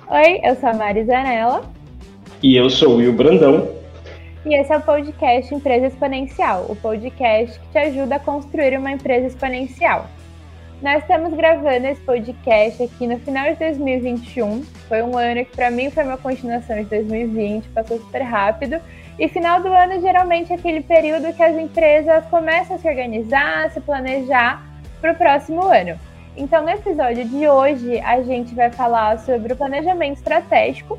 Oi, eu sou a Mari Zanella. E eu sou o Will Brandão. E esse é o podcast Empresa Exponencial, o podcast que te ajuda a construir uma empresa exponencial. Nós estamos gravando esse podcast aqui no final de 2021. Foi um ano que para mim foi uma continuação de 2020, passou super rápido. E final do ano geralmente é aquele período que as empresas começam a se organizar, a se planejar para o próximo ano. Então, no episódio de hoje, a gente vai falar sobre o planejamento estratégico,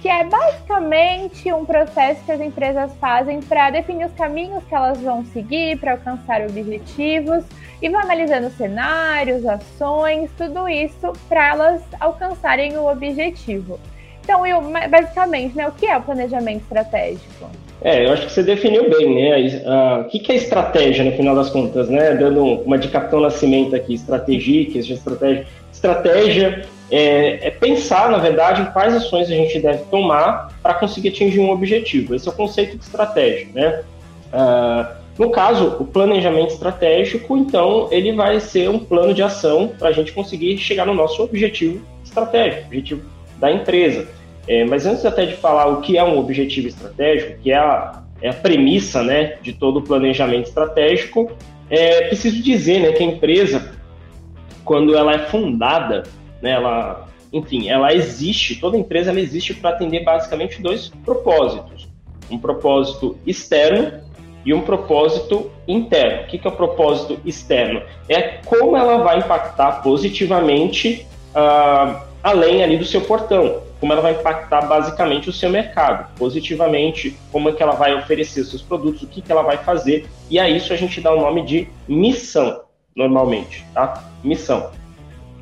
que é basicamente um processo que as empresas fazem para definir os caminhos que elas vão seguir para alcançar objetivos e vão analisando cenários, ações, tudo isso para elas alcançarem o objetivo. Então, eu, basicamente, né, o que é o planejamento estratégico? É, eu acho que você definiu bem, né? O que, que é estratégia, no final das contas, né? Dando uma de Capitão Nascimento aqui, estratégia, estratégia. Estratégia é, é, pensar, na verdade, em quais ações a gente deve tomar para conseguir atingir um objetivo. Esse é o conceito de estratégia, né? Uh, no caso, o planejamento estratégico, então, ele vai ser um plano de ação para a gente conseguir chegar no nosso objetivo estratégico, objetivo da empresa. É, mas antes até de falar o que é um objetivo estratégico, que é a, é a premissa né, de todo o planejamento estratégico, é preciso dizer né, que a empresa, quando ela é fundada, né, ela, enfim, ela existe, toda empresa ela existe para atender basicamente dois propósitos. Um propósito externo e um propósito interno. O que é o propósito externo? É como ela vai impactar positivamente uh, além ali do seu portão como ela vai impactar basicamente o seu mercado, positivamente, como é que ela vai oferecer seus produtos, o que, que ela vai fazer, e a isso a gente dá o nome de missão, normalmente, tá? Missão.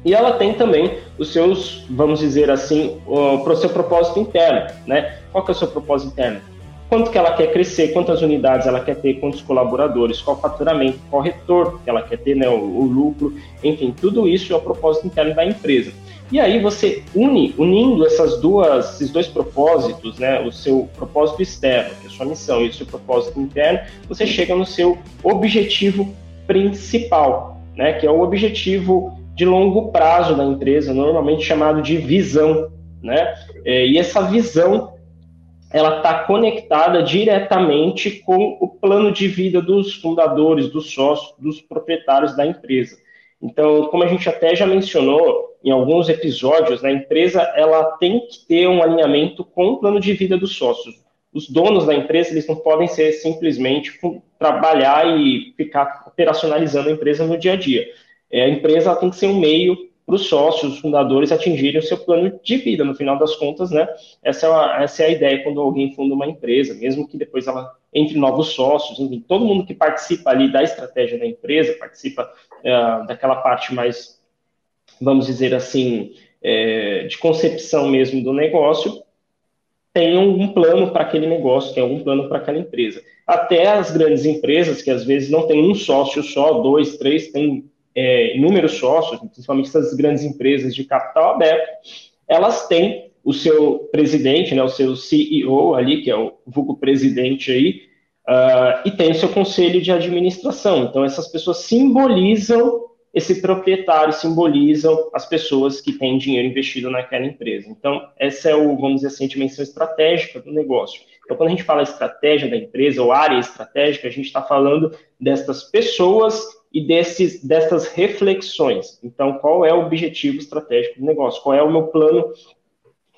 E ela tem também os seus, vamos dizer assim, para o seu propósito interno, né? Qual que é o seu propósito interno? Quanto que ela quer crescer, quantas unidades ela quer ter, quantos colaboradores, qual faturamento, qual retorno que ela quer ter, né? o, o lucro, enfim, tudo isso é o propósito interno da empresa. E aí você une, unindo essas duas, esses dois propósitos, né, o seu propósito externo, que é a sua missão, e o seu propósito interno, você chega no seu objetivo principal, né, que é o objetivo de longo prazo da empresa, normalmente chamado de visão, né? É, e essa visão ela está conectada diretamente com o plano de vida dos fundadores, dos sócios, dos proprietários da empresa. Então, como a gente até já mencionou em alguns episódios, né, a empresa ela tem que ter um alinhamento com o plano de vida dos sócios. Os donos da empresa eles não podem ser simplesmente trabalhar e ficar operacionalizando a empresa no dia a dia. É, a empresa tem que ser um meio para os sócios, os fundadores atingirem o seu plano de vida. No final das contas, né? Essa é, essa é a ideia quando alguém funda uma empresa, mesmo que depois ela entre novos sócios, enfim, todo mundo que participa ali da estratégia da empresa, participa é, daquela parte mais, vamos dizer assim, é, de concepção mesmo do negócio, tem um plano para aquele negócio, tem algum plano para aquela empresa. Até as grandes empresas, que às vezes não tem um sócio só, dois, três, tem é, inúmeros sócios, principalmente essas grandes empresas de capital aberto, elas têm o seu presidente, né, o seu CEO ali, que é o vulgo presidente aí, uh, e tem o seu conselho de administração. Então, essas pessoas simbolizam esse proprietário, simbolizam as pessoas que têm dinheiro investido naquela empresa. Então, essa é o, vamos dizer assim, a dimensão estratégica do negócio. Então, quando a gente fala estratégia da empresa ou área estratégica, a gente está falando destas pessoas e desses, dessas reflexões. Então, qual é o objetivo estratégico do negócio? Qual é o meu plano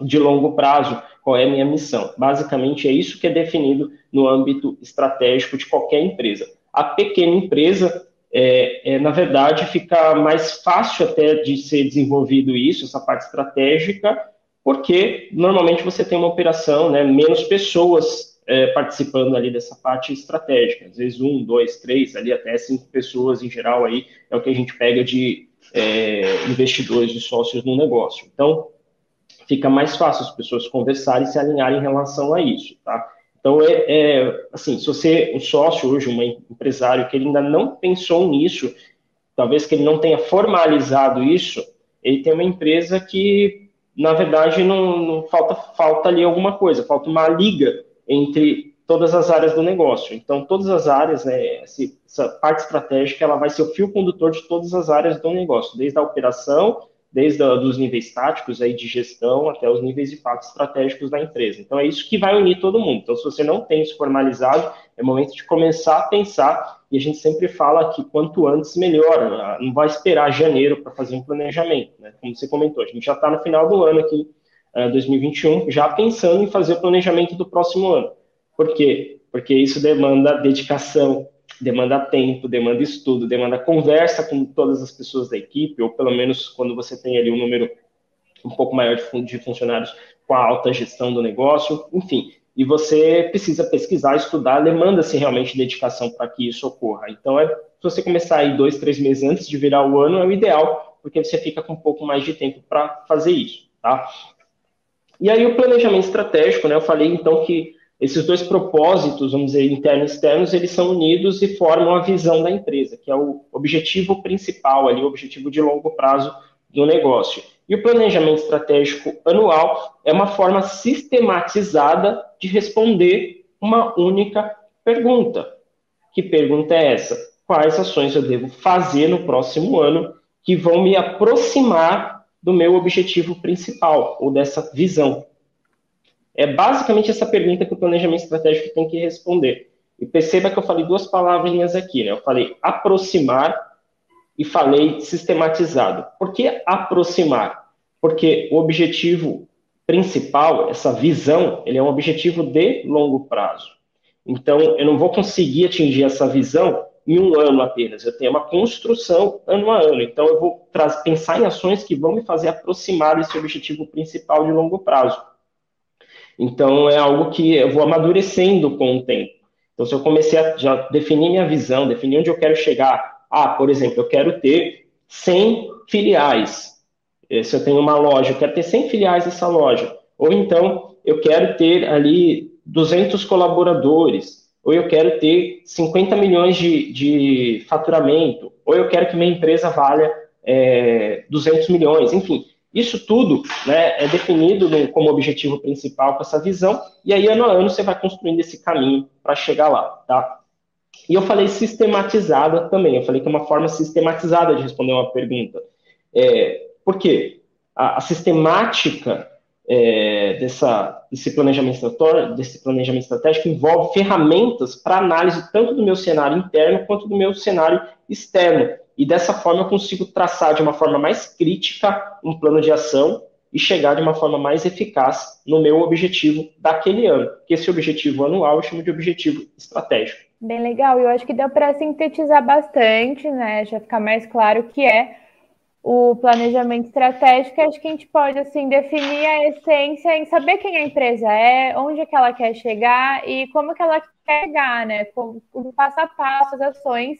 de longo prazo? Qual é a minha missão? Basicamente, é isso que é definido no âmbito estratégico de qualquer empresa. A pequena empresa, é, é, na verdade, fica mais fácil até de ser desenvolvido isso, essa parte estratégica, porque normalmente você tem uma operação, né, menos pessoas é, participando ali dessa parte estratégica. Às vezes um, dois, três, ali até cinco pessoas em geral aí é o que a gente pega de é, investidores, de sócios no negócio. Então, fica mais fácil as pessoas conversarem e se alinharem em relação a isso, tá? Então, é, é assim, se você, um sócio hoje, um empresário que ele ainda não pensou nisso, talvez que ele não tenha formalizado isso, ele tem uma empresa que, na verdade, não, não falta, falta ali alguma coisa, falta uma liga entre todas as áreas do negócio. Então, todas as áreas, né, essa parte estratégica, ela vai ser o fio condutor de todas as áreas do negócio, desde a operação desde os níveis táticos aí de gestão até os níveis de fato estratégicos da empresa. Então é isso que vai unir todo mundo. Então se você não tem isso formalizado, é momento de começar a pensar e a gente sempre fala que quanto antes melhor. Não vai esperar janeiro para fazer um planejamento, né? Como você comentou, a gente já está no final do ano aqui, 2021, já pensando em fazer o planejamento do próximo ano. Por quê? Porque isso demanda dedicação, demanda tempo, demanda estudo, demanda conversa com todas as pessoas da equipe, ou pelo menos quando você tem ali um número um pouco maior de funcionários com a alta gestão do negócio, enfim. E você precisa pesquisar, estudar, demanda-se realmente dedicação para que isso ocorra. Então, é, se você começar aí dois, três meses antes de virar o ano, é o ideal, porque você fica com um pouco mais de tempo para fazer isso, tá? E aí, o planejamento estratégico, né? Eu falei então que esses dois propósitos, vamos dizer, internos e externos, eles são unidos e formam a visão da empresa, que é o objetivo principal ali, o objetivo de longo prazo do negócio. E o planejamento estratégico anual é uma forma sistematizada de responder uma única pergunta. Que pergunta é essa? Quais ações eu devo fazer no próximo ano que vão me aproximar do meu objetivo principal ou dessa visão? É basicamente essa pergunta que o planejamento estratégico tem que responder. E perceba que eu falei duas palavrinhas aqui, né? Eu falei aproximar e falei sistematizado. Por que aproximar? Porque o objetivo principal, essa visão, ele é um objetivo de longo prazo. Então, eu não vou conseguir atingir essa visão em um ano apenas. Eu tenho uma construção ano a ano. Então, eu vou pensar em ações que vão me fazer aproximar desse objetivo principal de longo prazo. Então, é algo que eu vou amadurecendo com o tempo. Então, se eu comecei a já definir minha visão, definir onde eu quero chegar, ah, por exemplo, eu quero ter 100 filiais. Eh, se eu tenho uma loja, eu quero ter 100 filiais nessa loja. Ou então, eu quero ter ali 200 colaboradores. Ou eu quero ter 50 milhões de, de faturamento. Ou eu quero que minha empresa valha é, eh, 200 milhões. Enfim, isso tudo né, é definido no, como objetivo principal com essa visão, e aí ano a ano você vai construindo esse caminho para chegar lá, tá? E eu falei sistematizada também, eu falei que é uma forma sistematizada de responder uma pergunta. É, por quê? A, a sistemática é, dessa, desse, planejamento desse planejamento estratégico envolve ferramentas para análise tanto do meu cenário interno quanto do meu cenário externo e dessa forma eu consigo traçar de uma forma mais crítica um plano de ação e chegar de uma forma mais eficaz no meu objetivo daquele ano. Que esse objetivo anual eu chamo de objetivo estratégico. Bem legal, eu acho que deu para sintetizar bastante, né? Já ficar mais claro o que é o planejamento estratégico. Acho que a gente pode assim definir a essência em saber quem a empresa é, onde é que ela quer chegar e como que ela quer chegar, né? o passo a passo, as ações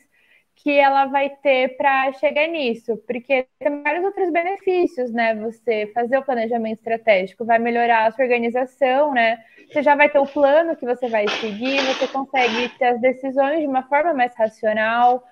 que ela vai ter para chegar nisso, porque tem vários outros benefícios, né? Você fazer o planejamento estratégico vai melhorar a sua organização, né? Você já vai ter o plano que você vai seguir, você consegue ter as decisões de uma forma mais racional,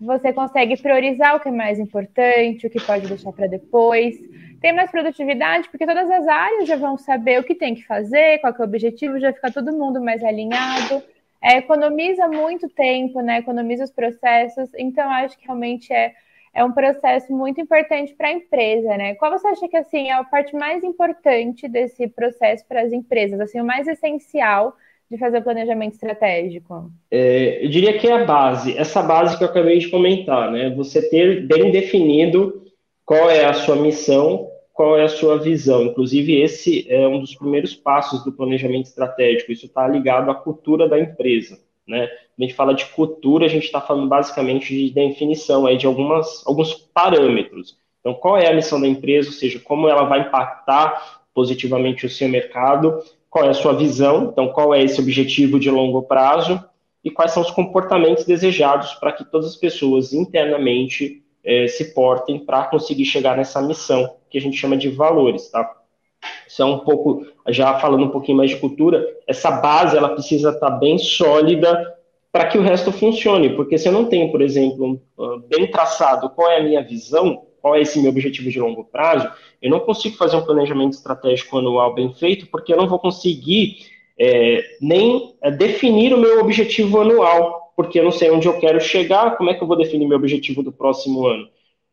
você consegue priorizar o que é mais importante, o que pode deixar para depois. Tem mais produtividade, porque todas as áreas já vão saber o que tem que fazer, qual que é o objetivo, já fica todo mundo mais alinhado é, economiza muito tempo, né? Economiza os processos. Então, acho que realmente é, é um processo muito importante para a empresa, né? Qual você acha que assim é a parte mais importante desse processo para as empresas, assim, o mais essencial de fazer o planejamento estratégico? É, eu diria que é a base, essa base que eu acabei de comentar, né? Você ter bem definido qual é a sua missão, qual é a sua visão. Inclusive, esse é um dos primeiros passos do planejamento estratégico. Isso está ligado à cultura da empresa. Né? Quando a gente fala de cultura, a gente está falando basicamente de definição aí de algumas, alguns parâmetros. Então, qual é a missão da empresa, ou seja, como ela vai impactar positivamente o seu mercado, qual é a sua visão, então, qual é esse objetivo de longo prazo e quais são os comportamentos desejados para que todas as pessoas internamente eh, se portem para conseguir chegar nessa missão que a gente chama de valores, tá? Isso é um pouco, já falando um pouquinho mais de cultura, essa base ela precisa estar tá bem sólida para que o resto funcione, porque se eu não tenho, por exemplo, bem traçado qual é a minha visão, qual é esse meu objetivo de longo prazo, eu não consigo fazer um planejamento estratégico anual bem feito, porque eu não vou conseguir é, nem é, definir o meu objetivo anual, porque eu não sei onde eu quero chegar, como é que eu vou definir meu objetivo do próximo ano?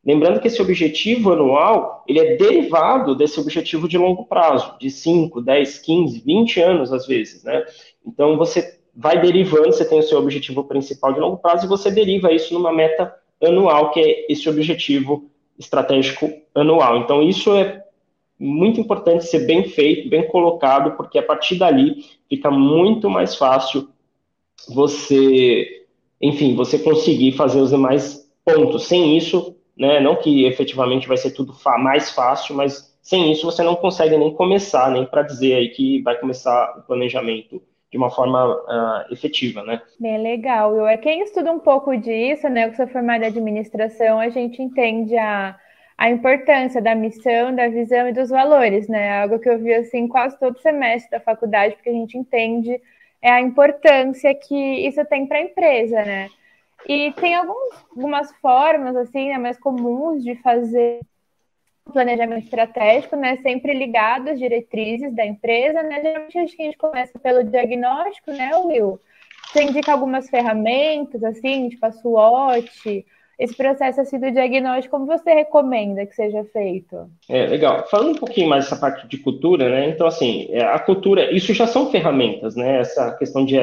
Lembrando que esse objetivo anual, ele é derivado desse objetivo de longo prazo, de 5, 10, 15, 20 anos às vezes, né? Então você vai derivando, você tem o seu objetivo principal de longo prazo e você deriva isso numa meta anual, que é esse objetivo estratégico anual. Então isso é muito importante ser bem feito, bem colocado, porque a partir dali fica muito mais fácil você, enfim, você conseguir fazer os demais pontos. Sem isso, né, não que efetivamente vai ser tudo mais fácil, mas sem isso você não consegue nem começar, nem para dizer aí que vai começar o planejamento de uma forma uh, efetiva, né? Bem legal. Eu é quem estuda um pouco disso, né? Eu sou formada em administração, a gente entende a a importância da missão, da visão e dos valores, né? Algo que eu vi assim quase todo semestre da faculdade, porque a gente entende é a importância que isso tem para a empresa, né? E tem alguns, algumas formas assim, né, mais comuns de fazer planejamento estratégico, né, sempre ligado às diretrizes da empresa, né? Geralmente a gente começa pelo diagnóstico, né, Will? Você indica algumas ferramentas assim, tipo a SWOT, esse processo assim, do diagnóstico, como você recomenda que seja feito? É, legal. Falando um pouquinho mais dessa parte de cultura, né? Então, assim, é, a cultura, isso já são ferramentas, né? Essa questão de,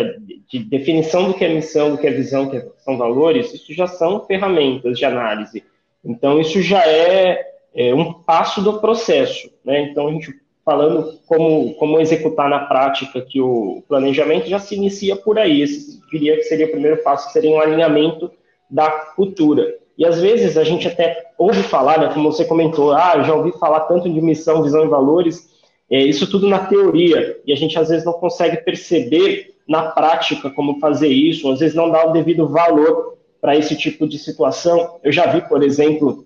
de definição do que é missão, do que é visão, do que são valores, isso já são ferramentas de análise. Então, isso já é, é um passo do processo, né? Então, a gente falando como, como executar na prática que o planejamento já se inicia por aí. Esse diria que seria o primeiro passo, que seria um alinhamento da cultura. E às vezes a gente até ouve falar, né, como você comentou, ah, já ouvi falar tanto de missão, visão e valores, é, isso tudo na teoria, e a gente às vezes não consegue perceber na prática como fazer isso, às vezes não dá o devido valor para esse tipo de situação. Eu já vi, por exemplo,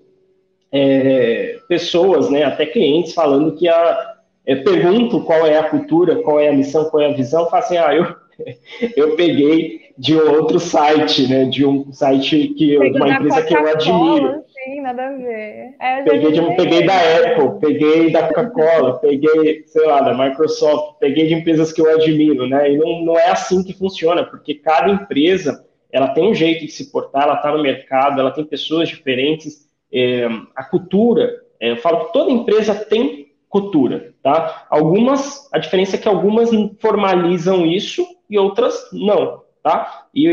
é, pessoas, né, até clientes, falando que a, é, pergunto qual é a cultura, qual é a missão, qual é a visão, fazem, assim, ah, eu, eu peguei de outro site, né? De um site que Pegou uma empresa que eu admiro. Sim, nada a ver. É, peguei, de, peguei da Apple, peguei da Coca-Cola, peguei, sei lá, da Microsoft, peguei de empresas que eu admiro, né? E não, não é assim que funciona, porque cada empresa ela tem um jeito de se portar, ela está no mercado, ela tem pessoas diferentes, é, a cultura, é, eu falo que toda empresa tem cultura, tá? Algumas, a diferença é que algumas formalizam isso e outras não tá? E,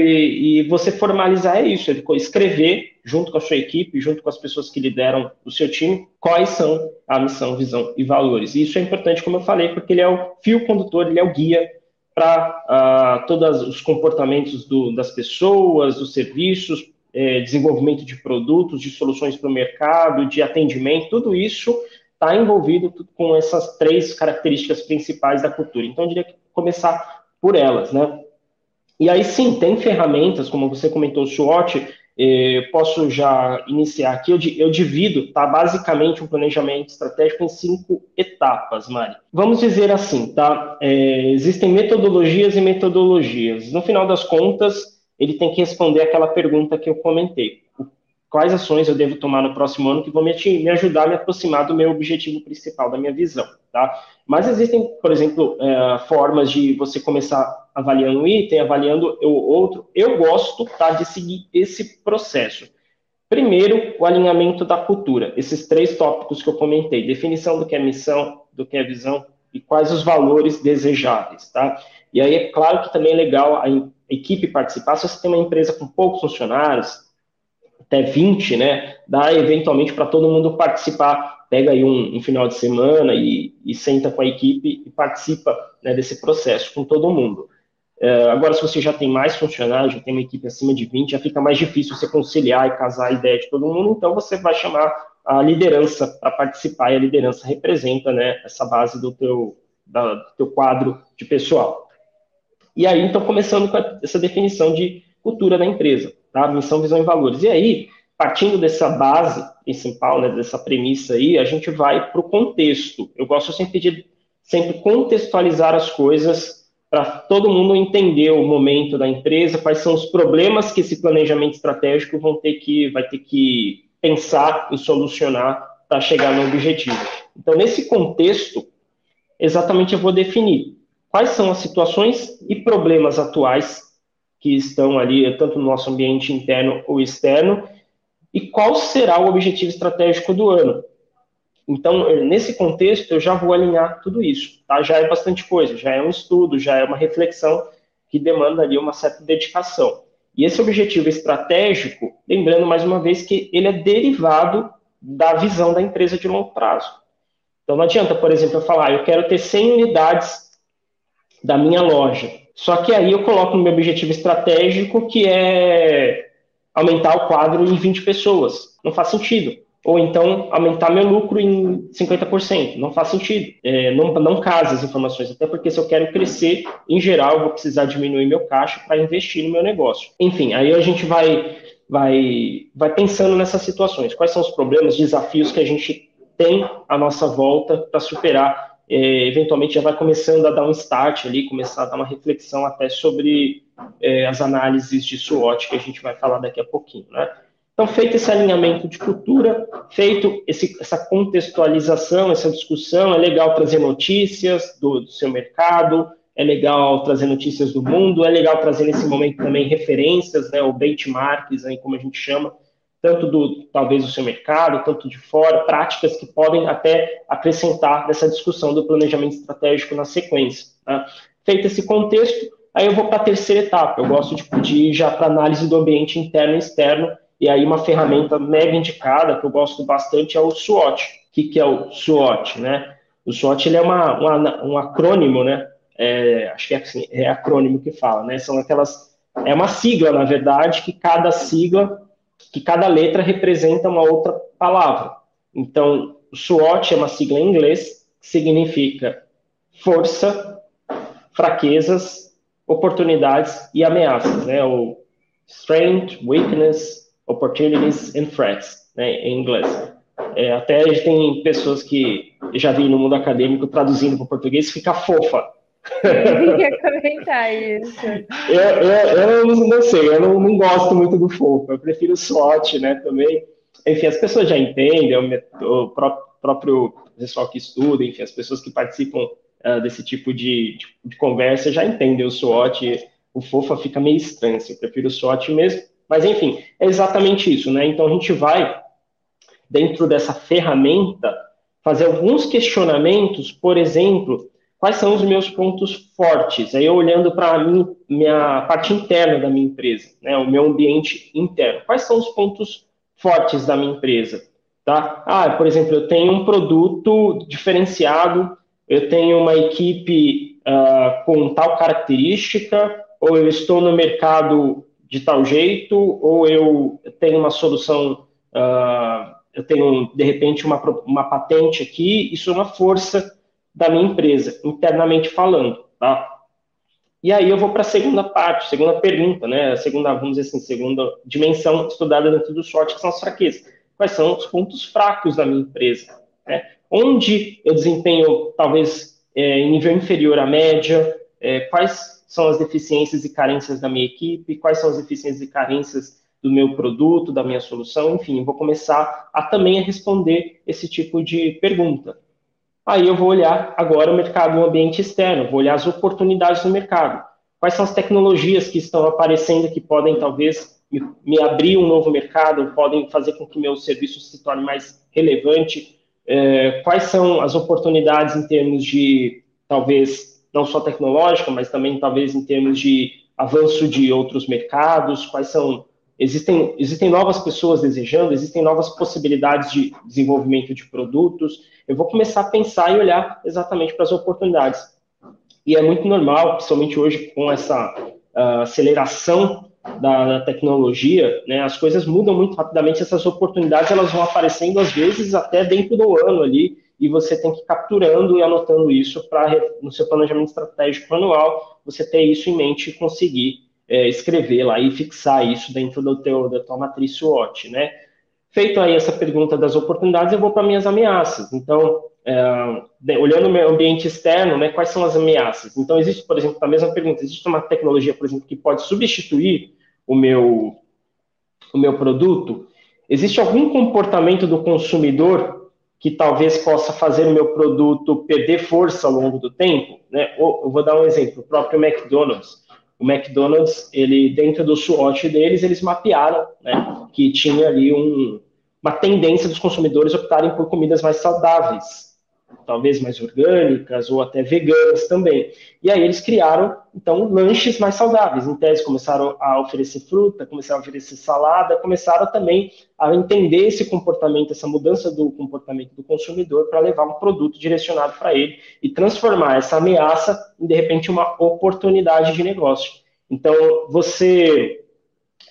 e você formalizar é isso, é escrever junto com a sua equipe, junto com as pessoas que lideram o seu time, quais são a missão, visão e valores. E isso é importante, como eu falei, porque ele é o fio condutor, ele é o guia para uh, ah, todos os comportamentos do, das pessoas, dos serviços, eh, desenvolvimento de produtos, de soluções para o mercado, de atendimento, tudo isso está envolvido com essas três características principais da cultura. Então, eu diria que começar por elas, né? E aí sim, tem ferramentas, como você comentou, o SWOT, eh, posso já iniciar aqui, eu, eu divido, tá, basicamente um planejamento estratégico em cinco etapas, Mari. Vamos dizer assim, tá, é, existem metodologias e metodologias. No final das contas, ele tem que responder aquela pergunta que eu comentei. Quais ações eu devo tomar no próximo ano que vão me, me ajudar a me aproximar do meu objetivo principal, da minha visão, tá? Mas existem, por exemplo, é, formas de você começar avaliando um item, avaliando o outro. Eu gosto tá, de seguir esse processo. Primeiro, o alinhamento da cultura. Esses três tópicos que eu comentei: definição do que é missão, do que é visão e quais os valores desejáveis, tá? E aí é claro que também é legal a equipe participar. Se você tem uma empresa com poucos funcionários, até 20, né? Dá eventualmente para todo mundo participar. Pega aí um, um final de semana e, e, senta com a equipe e participa né, desse processo com todo mundo. É, agora, se você já tem mais funcionários, já tem uma equipe acima de 20, já fica mais difícil você conciliar e casar a ideia de todo mundo, então você vai chamar a liderança para participar, e a liderança representa né, essa base do teu, da, do teu quadro de pessoal. E aí, então, começando com essa definição de cultura da empresa, tá? missão, visão e valores. E aí, partindo dessa base principal, né, dessa premissa aí, a gente vai para o contexto. Eu gosto sempre de sempre contextualizar as coisas para todo mundo entender o momento da empresa, quais são os problemas que esse planejamento estratégico vão ter que, vai ter que pensar e solucionar para chegar no objetivo. Então, nesse contexto, exatamente eu vou definir quais são as situações e problemas atuais que estão ali, tanto no nosso ambiente interno ou externo, e qual será o objetivo estratégico do ano. Então, nesse contexto, eu já vou alinhar tudo isso, tá? Já é bastante coisa, já é um estudo, já é uma reflexão que demanda ali uma certa dedicação. E esse objetivo estratégico, lembrando mais uma vez que ele é derivado da visão da empresa de longo prazo. Então não adianta, por exemplo, eu falar, eu quero ter 100 unidades da minha loja. Só que aí eu coloco no meu objetivo estratégico que é aumentar o quadro em 20 pessoas. Não faz sentido ou então aumentar meu lucro em 50%. Não faz sentido. É, não, não casa as informações, até porque se eu quero crescer, em geral, eu vou precisar diminuir meu caixa para investir no meu negócio. Enfim, aí a gente vai, vai, vai pensando nessas situações. Quais são os problemas, desafios que a gente tem à nossa volta para superar? É, eventualmente já vai começando a dar um start ali, começar a dar uma reflexão até sobre é, as análises de SWOT que a gente vai falar daqui a pouquinho, né? Então, feito esse alinhamento de cultura, feito esse, essa contextualização, essa discussão, é legal trazer notícias do, do, seu mercado, é legal trazer notícias do mundo, é legal trazer nesse momento também referências, né, ou benchmarks, aí, como a gente chama, tanto do talvez do seu mercado, tanto de fora, práticas que podem até acrescentar nessa discussão do planejamento estratégico na sequência. Tá? Feito esse contexto, aí eu vou para a terceira etapa. Eu gosto de, de ir já para análise do ambiente interno e externo e aí uma ferramenta mega indicada, que eu gosto bastante, é o SWOT. O que, que é o SWOT, né? O SWOT ele é uma, uma, um acrônimo, né? É, acho que é, assim, é acrônimo que fala, né? São aquelas... É uma sigla, na verdade, que cada sigla, que cada letra representa uma outra palavra. Então, SWOT é uma sigla em inglês, que significa força, fraquezas, oportunidades e ameaças, né? O strength, weakness, Opportunities and Threats, né, em inglês. É, até tem pessoas que já vi no mundo acadêmico traduzindo para o português, fica fofa. Eu queria comentar isso. Eu, eu, eu não, sei, eu não, não, gosto muito do fofo, eu prefiro SWOT, né, também. Enfim, as pessoas já entendem, o, o próprio, próprio pessoal que estuda, enfim, as pessoas que participam uh, desse tipo de, de, de, conversa já entendem o SWOT, o fofa fica meio estranho, assim, eu prefiro o SWOT mesmo. Mas, enfim, é exatamente isso, né? Então, a gente vai, dentro dessa ferramenta, fazer alguns questionamentos, por exemplo, quais são os meus pontos fortes? Aí, eu olhando para a minha parte interna da minha empresa, né? O meu ambiente interno. Quais são os pontos fortes da minha empresa? Tá? Ah, por exemplo, eu tenho um produto diferenciado, eu tenho uma equipe uh, com tal característica, ou eu estou no mercado de tal jeito, ou eu tenho uma solução, uh, eu tenho, de repente, uma, uma patente aqui, isso é uma força da minha empresa, internamente falando, tá? E aí eu vou para a segunda parte, segunda pergunta, né? Segunda, vamos dizer assim, segunda dimensão estudada dentro do sorte, que são as fraquezas. Quais são os pontos fracos da minha empresa? Né? Onde eu desempenho, talvez, é, em nível inferior à média? É, quais são as deficiências e carências da minha equipe, quais são as deficiências e carências do meu produto, da minha solução, enfim, vou começar a também a responder esse tipo de pergunta. Aí eu vou olhar agora o mercado, o ambiente externo, vou olhar as oportunidades do mercado. Quais são as tecnologias que estão aparecendo que podem talvez me, abrir um novo mercado, podem fazer com que meu serviço se torne mais relevante? É, quais são as oportunidades em termos de talvez não só tecnológica, mas também talvez em termos de avanço de outros mercados, quais são existem existem novas pessoas desejando, existem novas possibilidades de desenvolvimento de produtos. Eu vou começar a pensar e olhar exatamente para as oportunidades. E é muito normal, principalmente hoje com essa uh, aceleração da, da, tecnologia, né, as coisas mudam muito rapidamente. Essas oportunidades elas vão aparecendo às vezes até dentro do ano ali e você tem que ir capturando e anotando isso para, no seu planejamento estratégico anual, você ter isso em mente e conseguir é, escrever lá e fixar isso dentro do teu, da tua matriz SWOT, né? Feito aí essa pergunta das oportunidades, eu vou para minhas ameaças. Então, é, olhando o meu ambiente externo, né, quais são as ameaças? Então, existe, por exemplo, a mesma pergunta, existe uma tecnologia, por exemplo, que pode substituir o meu, o meu produto? Existe algum comportamento do consumidor que talvez possa fazer o meu produto perder força ao longo do tempo, né? eu vou dar um exemplo, o próprio McDonald's. O McDonald's, ele dentro do SWOT deles, eles mapearam né, que tinha ali um, uma tendência dos consumidores optarem por comidas mais saudáveis talvez mais orgânicas ou até veganas também. E aí eles criaram, então, lanches mais saudáveis. Em tese, começaram a oferecer fruta, começaram a oferecer salada, começaram também a entender esse comportamento, essa mudança do comportamento do consumidor para levar um produto direcionado para ele e transformar essa ameaça em, de repente, uma oportunidade de negócio. Então, você...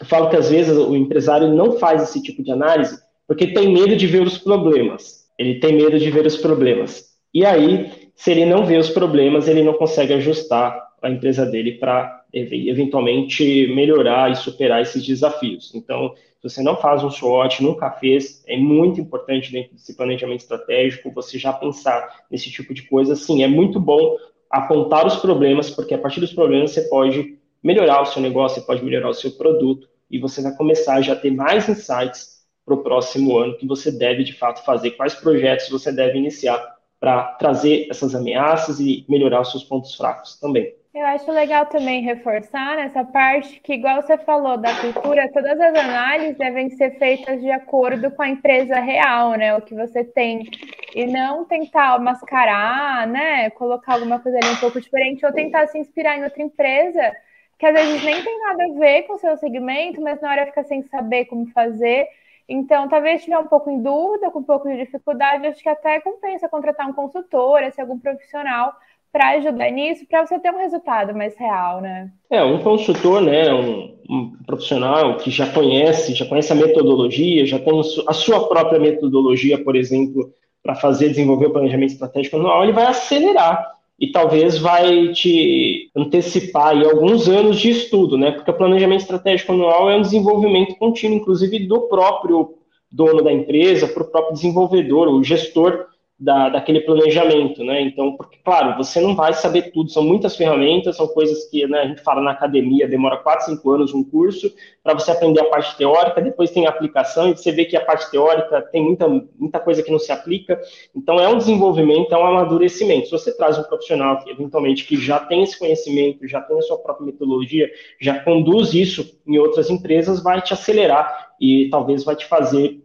Eu falo que às vezes o empresário não faz esse tipo de análise porque tem medo de ver os problemas ele tem medo de ver os problemas. E aí, se ele não vê os problemas, ele não consegue ajustar a empresa dele para eventualmente melhorar e superar esses desafios. Então, se você não faz um SWOT, nunca fez, é muito importante dentro desse planejamento estratégico você já pensar nesse tipo de coisa. Sim, é muito bom apontar os problemas, porque a partir dos problemas você pode melhorar o seu negócio, você pode melhorar o seu produto e você vai começar a já ter mais insights para o próximo ano que você deve de fato fazer, quais projetos você deve iniciar para trazer essas ameaças e melhorar os seus pontos fracos também. Eu acho legal também reforçar nessa parte que, igual você falou da cultura, todas as análises devem ser feitas de acordo com a empresa real, né? O que você tem. E não tentar mascarar, né? Colocar alguma coisa ali um pouco diferente, ou tentar se inspirar em outra empresa, que às vezes nem tem nada a ver com o seu segmento, mas na hora fica sem saber como fazer. Então, talvez tiver um pouco em dúvida, com um pouco de dificuldade, acho que até compensa contratar um consultor, esse algum profissional para ajudar nisso, para você ter um resultado mais real, né? É, um consultor, né, um, um, profissional que já conhece, já conhece a metodologia, já tem a sua própria metodologia, por exemplo, para fazer desenvolver o planejamento estratégico anual, ele vai acelerar e talvez vai te antecipar aí alguns anos de estudo, né? Porque o planejamento estratégico anual é um desenvolvimento contínuo, inclusive do próprio dono da empresa, para o próprio desenvolvedor, o gestor da, daquele planejamento, né? Então, porque, claro, você não vai saber tudo, são muitas ferramentas, são coisas que né, a gente fala na academia, demora 4, 5 anos um curso para você aprender a parte teórica, depois tem a aplicação e você vê que a parte teórica tem muita, muita coisa que não se aplica. Então, é um desenvolvimento, é um amadurecimento. Se você traz um profissional que, eventualmente, que já tem esse conhecimento, já tem a sua própria metodologia, já conduz isso em outras empresas, vai te acelerar e talvez vai te fazer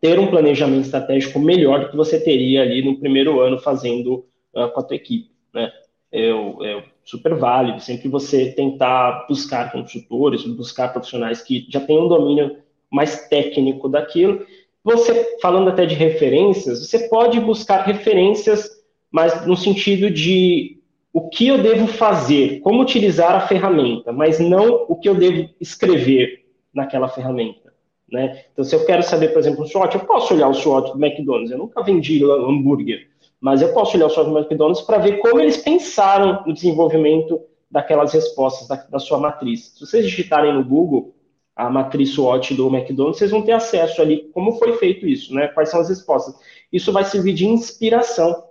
ter um planejamento estratégico melhor do que você teria ali no primeiro ano fazendo uh, com a tua equipe, né? É, é, super válido, sempre você tentar buscar consultores, buscar profissionais que já tenham um domínio mais técnico daquilo. Você, falando até de referências, você pode buscar referências, mas no sentido de o que eu devo fazer, como utilizar a ferramenta, mas não o que eu devo escrever naquela ferramenta. Né? Então, se eu quero saber, por exemplo, o SWOT, eu posso olhar o SWOT do McDonald's. Eu nunca vendi hambúrguer, mas eu posso olhar o SWOT do McDonald's para ver como eles pensaram no desenvolvimento daquelas respostas da, da, sua matriz. Se vocês digitarem no Google a matriz SWOT do McDonald's, vocês vão ter acesso ali como foi feito isso, né? Quais são as respostas. Isso vai servir de inspiração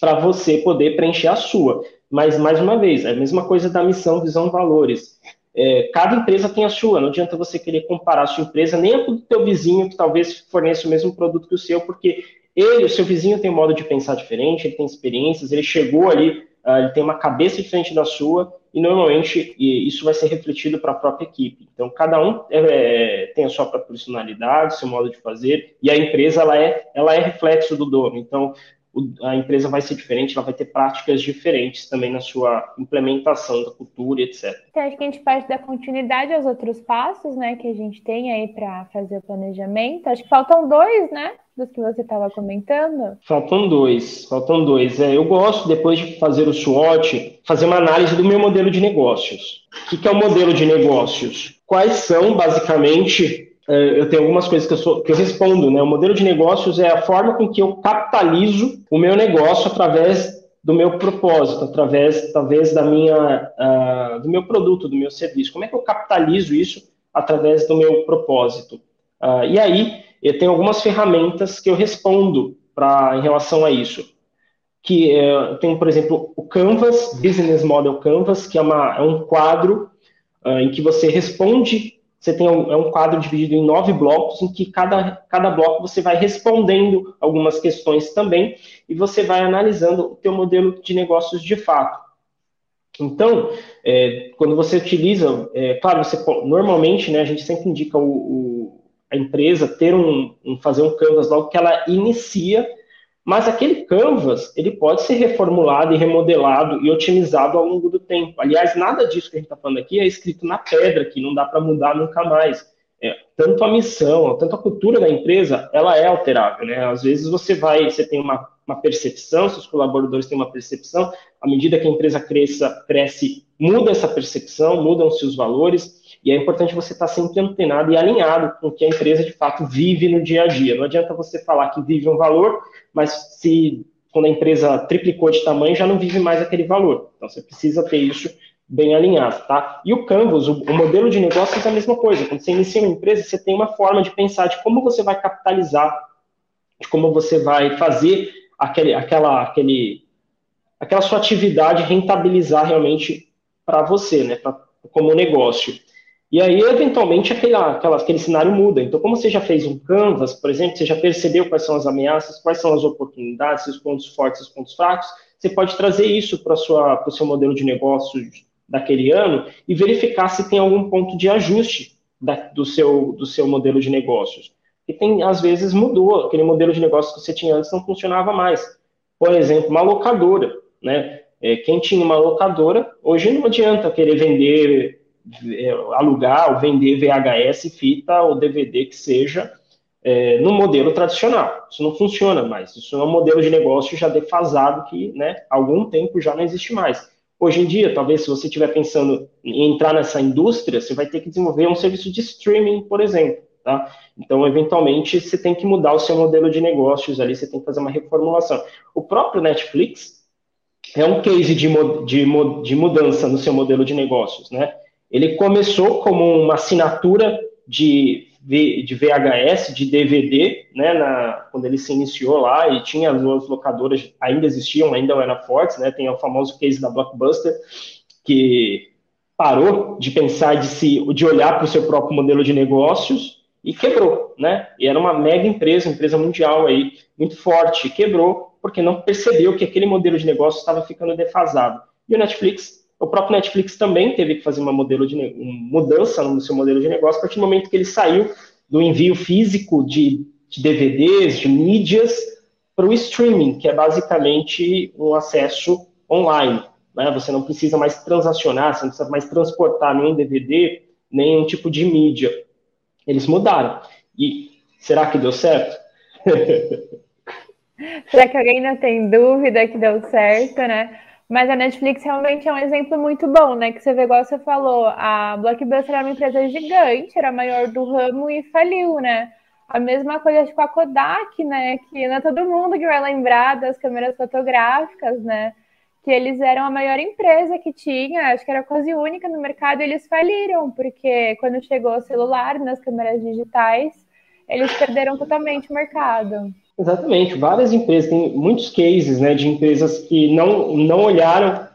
para você poder preencher a sua. Mas, mais uma vez, é a mesma coisa da missão, visão, valores. É, cada empresa tem a sua, não adianta você querer comparar a sua empresa nem a do teu vizinho que talvez forneça o mesmo produto que o seu, porque ele, o seu vizinho tem um modo de pensar diferente, ele tem experiências, ele chegou ali, uh, ele tem uma cabeça diferente da sua, e normalmente isso vai ser refletido para a própria equipe. Então, cada um é, é, tem a sua própria personalidade, seu modo de fazer, e a empresa ela é, ela é reflexo do dono. Então, a empresa vai ser diferente, ela vai ter práticas diferentes também na sua implementação da cultura, etc. Então, acho que a gente parte da continuidade aos outros passos, né, que a gente tem aí para fazer o planejamento. Acho que faltam dois, né, dos que você estava comentando. Faltam dois, faltam dois. É, eu gosto, depois de fazer o SWOT, fazer uma análise do meu modelo de negócios. O que, que é o modelo de negócios? Quais são, basicamente, eu tenho algumas coisas que eu, sou, que eu respondo, né? O modelo de negócios é a forma com que eu capitalizo o meu negócio através do meu propósito, através, talvez, da minha, uh, do meu produto, do meu serviço. Como é que eu capitalizo isso através do meu propósito? Uh, e aí, eu tenho algumas ferramentas que eu respondo pra, em relação a isso. Que uh, tenho, por exemplo, o Canvas, Business Model Canvas, que é, uma, é um quadro uh, em que você responde você tem um, é um quadro dividido em nove blocos, em que cada, cada bloco você vai respondendo algumas questões também, e você vai analisando o teu modelo de negócios de fato. Então, é, quando você utiliza, é, claro, você normalmente, né, a gente sempre indica o, o, a empresa ter um, um, fazer um canvas logo que ela inicia, mas aquele canvas ele pode ser reformulado e remodelado e otimizado ao longo do tempo. Aliás, nada disso que a gente está falando aqui é escrito na pedra, que não dá para mudar nunca mais. É, tanto a missão, tanto a cultura da empresa, ela é alterável, né? Às vezes você vai, você tem uma uma percepção, seus colaboradores têm uma percepção, à medida que a empresa cresça, cresce, muda essa percepção, mudam-se os valores, e é importante você estar sempre antenado e alinhado com o que a empresa de fato vive no dia a dia. Não adianta você falar que vive um valor, mas se quando a empresa triplicou de tamanho, já não vive mais aquele valor. Então você precisa ter isso bem alinhado, tá? E o Canvas, o, o modelo de negócios é a mesma coisa. Quando você inicia uma empresa, você tem uma forma de pensar de como você vai capitalizar, de como você vai fazer aquele, aquela, aquele, aquela sua atividade rentabilizar realmente para você, né, pra, como negócio. E aí, eventualmente, aquele, aquela, aquele cenário muda. Então, como você já fez um canvas, por exemplo, você já percebeu quais são as ameaças, quais são as oportunidades, os pontos fortes, os pontos fracos, você pode trazer isso para o seu modelo de negócio daquele ano e verificar se tem algum ponto de ajuste da, do, seu, do seu modelo de negócios e tem, às vezes, mudou. Aquele modelo de negócio que você tinha antes não funcionava mais. Por exemplo, uma locadora, né? É, quem tinha uma locadora, hoje não adianta querer vender, alugar ou vender VHS, fita ou DVD que seja, é, no modelo tradicional. Isso não funciona mais. Isso é um modelo de negócio já defasado que, né, há algum tempo já não existe mais. Hoje em dia, talvez se você estiver pensando em entrar nessa indústria, você vai ter que desenvolver um serviço de streaming, por exemplo. Tá? Então, eventualmente, você tem que mudar o seu modelo de negócios ali, você tem que fazer uma reformulação. O próprio Netflix é um case de, de, de mudança no seu modelo de negócios. Né? Ele começou como uma assinatura de, de VHS, de DVD, né, na, quando ele se iniciou lá, e tinha as locadoras, ainda existiam, ainda eram fortes, né, tem o famoso case da Blockbuster, que parou de pensar, de, se, de olhar para o seu próprio modelo de negócios e quebrou, né? E era uma mega empresa, empresa mundial aí, muito forte, quebrou porque não percebeu que aquele modelo de negócio estava ficando defasado. E o Netflix, o próprio Netflix também teve que fazer uma modelo de uma mudança no seu modelo de negócio a partir do momento que ele saiu do envio físico de, de DVDs, de mídias para o streaming, que é basicamente um acesso online. Né? Você não precisa mais transacionar, você não precisa mais transportar nenhum DVD, nenhum tipo de mídia eles mudaram. E será que deu certo? será que alguém não tem dúvida que deu certo, né? Mas a Netflix realmente é um exemplo muito bom, né? Que você vê, igual você falou, a Blockbuster era uma empresa gigante, era a maior do ramo e faliu, né? A mesma coisa com a Kodak, né? Que não é todo mundo que vai lembrar das câmeras fotográficas, né? que eles eram a maior empresa que tinha, acho que era quase única no mercado, e eles faliram, porque quando chegou o celular nas câmeras digitais, eles perderam totalmente o mercado. Exatamente, várias empresas, tem muitos cases né, de empresas que não, não olharam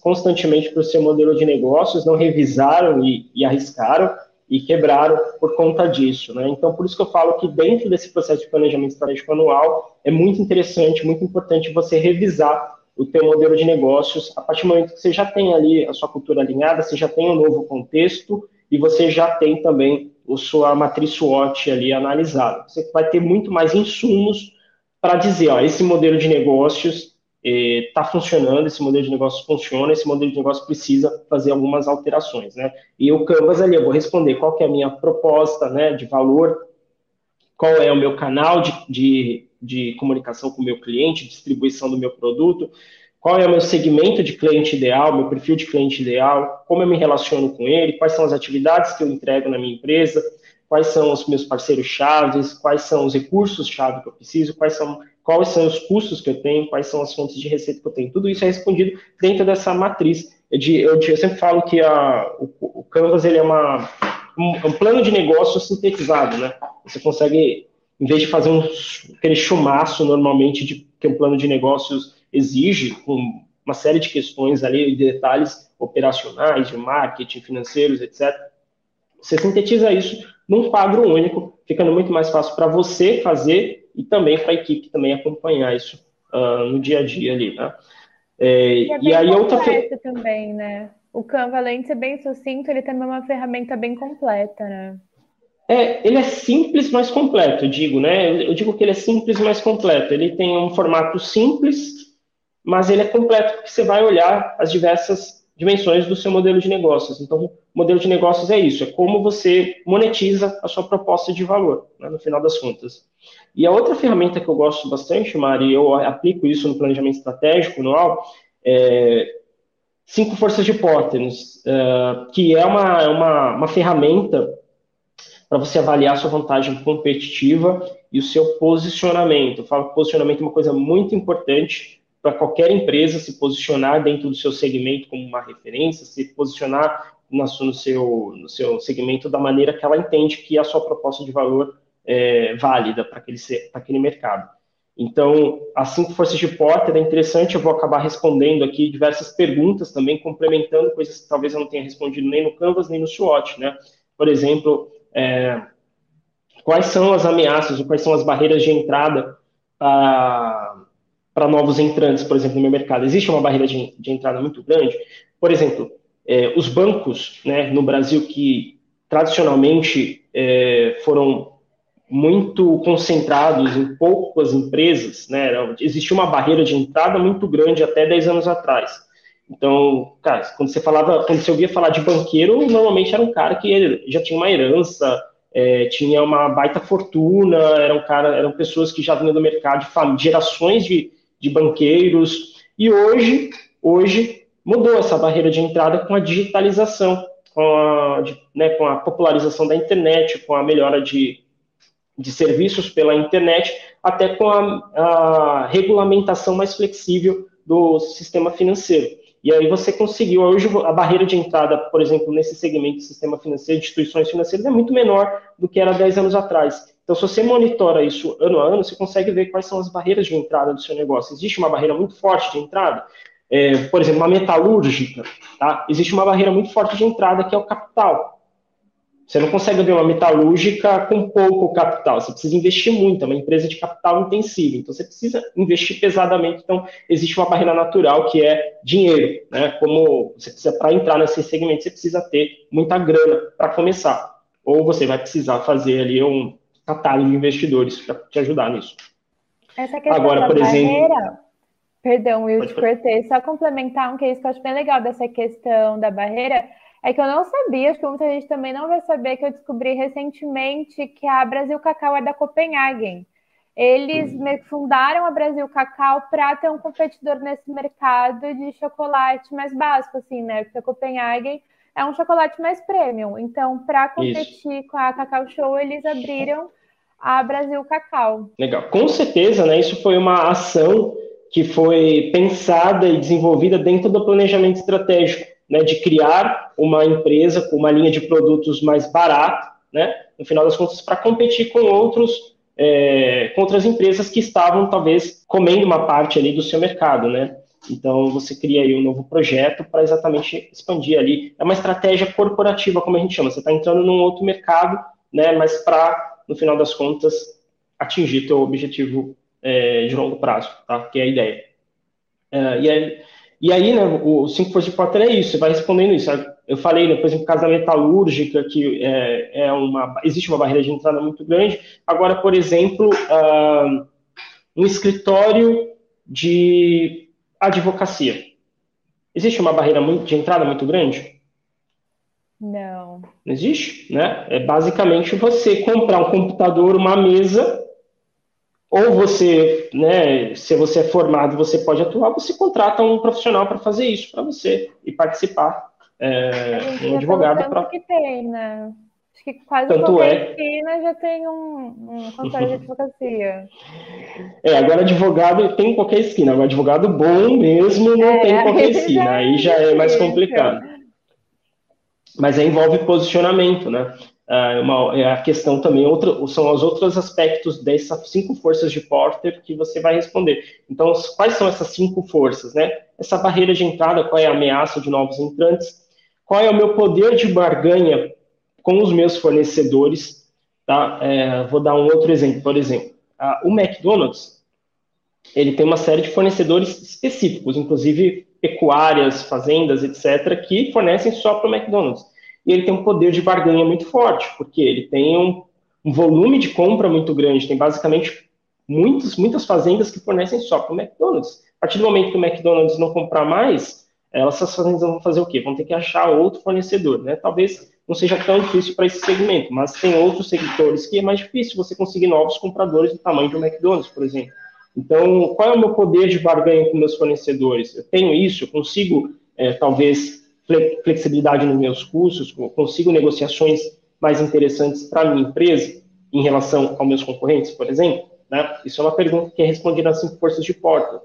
constantemente para o seu modelo de negócios, não revisaram e, e arriscaram e quebraram por conta disso. Né? Então, por isso que eu falo que dentro desse processo de planejamento estratégico anual, é muito interessante, muito importante você revisar o teu modelo de negócios, a partir do momento que você já tem ali a sua cultura alinhada, você já tem um novo contexto e você já tem também a sua matriz SWOT ali analisada. Você vai ter muito mais insumos para dizer, ó, esse modelo de negócios está eh, funcionando, esse modelo de negócios funciona, esse modelo de negócio precisa fazer algumas alterações, né? E o Canvas ali, eu vou responder qual é a minha proposta, né, de valor, qual é o meu canal de, de de comunicação com o meu cliente, distribuição do meu produto, qual é o meu segmento de cliente ideal, meu perfil de cliente ideal, como eu me relaciono com ele, quais são as atividades que eu entrego na minha empresa, quais são os meus parceiros chaves, quais são os recursos chave que eu preciso, quais são quais são os custos que eu tenho, quais são as fontes de receita que eu tenho. Tudo isso é respondido dentro dessa matriz. De, eu, eu sempre falo que a, o, o Canvas ele é uma, um, um plano de negócio sintetizado, né? Você consegue em vez de fazer um, aquele chumaço normalmente de, que um plano de negócios exige, com uma série de questões ali, de detalhes operacionais, de marketing, financeiros, etc. Você sintetiza isso num quadro único, ficando muito mais fácil para você fazer e também para a equipe também acompanhar isso uh, no dia a dia ali, né? É, e, é e aí outra também, né? O Canva, além de ser bem sucinto, ele também é uma ferramenta bem completa, né? É, ele é simples, mas completo, eu digo, né? Eu digo que ele é simples, mas completo. Ele tem um formato simples, mas ele é completo porque você vai olhar as diversas dimensões do seu modelo de negócios. Então, o modelo de negócios é isso, é como você monetiza a sua proposta de valor, né, no final das contas. E a outra ferramenta que eu gosto bastante, Mari, eu aplico isso no planejamento estratégico anual, é Cinco Forças de Porters, uh, que é uma, uma, uma ferramenta para você avaliar sua vantagem competitiva e o seu posicionamento. Eu falo que posicionamento é uma coisa muito importante para qualquer empresa se posicionar dentro do seu segmento como uma referência, se posicionar no seu, no seu segmento da maneira que ela entende que a sua proposta de valor é válida para aquele, aquele mercado. Então, as cinco forças de Porter é interessante, eu vou acabar respondendo aqui diversas perguntas também, complementando coisas que talvez eu não tenha respondido nem no Canvas, nem no SWOT, né? Por exemplo, é, quais são as ameaças ou quais são as barreiras de entrada para novos entrantes, por exemplo, no meu mercado? Existe uma barreira de, de entrada muito grande? Por exemplo, é, os bancos né, no Brasil que tradicionalmente é, foram muito concentrados em poucas empresas, né, existia uma barreira de entrada muito grande até 10 anos atrás. Então, cara, quando você falava, quando você ouvia falar de banqueiro, normalmente era um cara que já tinha uma herança, é, tinha uma baita fortuna, eram cara, eram pessoas que já vinham do mercado, de gerações de, de banqueiros. E hoje, hoje mudou essa barreira de entrada com a digitalização, com a, né, com a popularização da internet, com a melhora de, de serviços pela internet, até com a, a regulamentação mais flexível do sistema financeiro. E aí você conseguiu, hoje a barreira de entrada, por exemplo, nesse segmento de sistema financeiro, de instituições financeiras, é muito menor do que era 10 anos atrás. Então, se você monitora isso ano a ano, você consegue ver quais são as barreiras de entrada do seu negócio. Existe uma barreira muito forte de entrada? É, por exemplo, uma metalúrgica, tá? existe uma barreira muito forte de entrada que é o capital. Você não consegue abrir uma metalúrgica com pouco capital. Você precisa investir muito, é uma empresa de capital intensivo. Então, você precisa investir pesadamente. Então, existe uma barreira natural que é dinheiro. Né? Como você precisa, para entrar nesse segmento, você precisa ter muita grana para começar. Ou você vai precisar fazer ali um catálogo de investidores para te ajudar nisso. Essa questão Agora, da por barreira, exemplo, perdão, Will, te cortei, só complementar um case que eu acho bem legal dessa questão da barreira é que eu não sabia, acho que muita gente também não vai saber, que eu descobri recentemente que a Brasil Cacau é da Copenhagen. Eles uhum. fundaram a Brasil Cacau para ter um competidor nesse mercado de chocolate mais básico, assim, né? Porque a Copenhagen é um chocolate mais premium. Então, para competir isso. com a Cacau Show, eles abriram a Brasil Cacau. Legal. Com certeza, né? Isso foi uma ação que foi pensada e desenvolvida dentro do planejamento estratégico né, de criar uma empresa com uma linha de produtos mais barata, né, no final das contas, para competir com outros é, com outras empresas que estavam talvez comendo uma parte ali do seu mercado, né? Então você cria aí um novo projeto para exatamente expandir ali. É uma estratégia corporativa, como a gente chama. Você está entrando num outro mercado, né? Mas para no final das contas atingir teu objetivo é, de longo prazo, tá? Que é a ideia. É, e aí e aí, né, o 5 Force de Porter é isso, você vai respondendo isso. Eu falei, né, por exemplo, casa metalúrgica, que é, é, uma, existe uma barreira de entrada muito grande. Agora, por exemplo, uh, um escritório de advocacia. Existe uma barreira de entrada muito grande? Não. Não existe, né? É basicamente você comprar um computador, uma mesa ou você, né, se você é formado, você pode atuar, você contrata um profissional para fazer isso para você e participar. É, um advogado para. que tem, né? Que quase Tanto qualquer é... esquina já tem um, um consultório de advocacia. É, agora advogado tem em qualquer esquina. Agora advogado bom mesmo não é, tem em qualquer esquina. Aí já é mais complicado. Mas aí envolve posicionamento, né? Uh, uma, é a questão também, outra, são os outros aspectos dessas cinco forças de Porter que você vai responder. Então, quais são essas cinco forças, né? Essa barreira de entrada, qual é a ameaça de novos entrantes? Qual é o meu poder de barganha com os meus fornecedores? Tá? É, vou dar um outro exemplo. Por exemplo, uh, o McDonald's, ele tem uma série de fornecedores específicos, inclusive pecuárias, fazendas, etc., que fornecem só para o McDonald's. E ele tem um poder de barganha muito forte, porque ele tem um, um volume de compra muito grande, tem basicamente muitos, muitas fazendas que fornecem só para o McDonald's. A partir do momento que o McDonald's não comprar mais, essas fazendas vão fazer o quê? Vão ter que achar outro fornecedor, né? Talvez não seja tão difícil para esse segmento, mas tem outros setores que é mais difícil você conseguir novos compradores do tamanho do McDonald's, por exemplo. Então, qual é o meu poder de barganha com meus fornecedores? Eu tenho isso, eu consigo, é, talvez, flexibilidade nos meus custos, consigo negociações mais interessantes para a minha empresa em relação aos meus concorrentes, por exemplo? Né? Isso é uma pergunta que é respondida nas cinco forças de porta.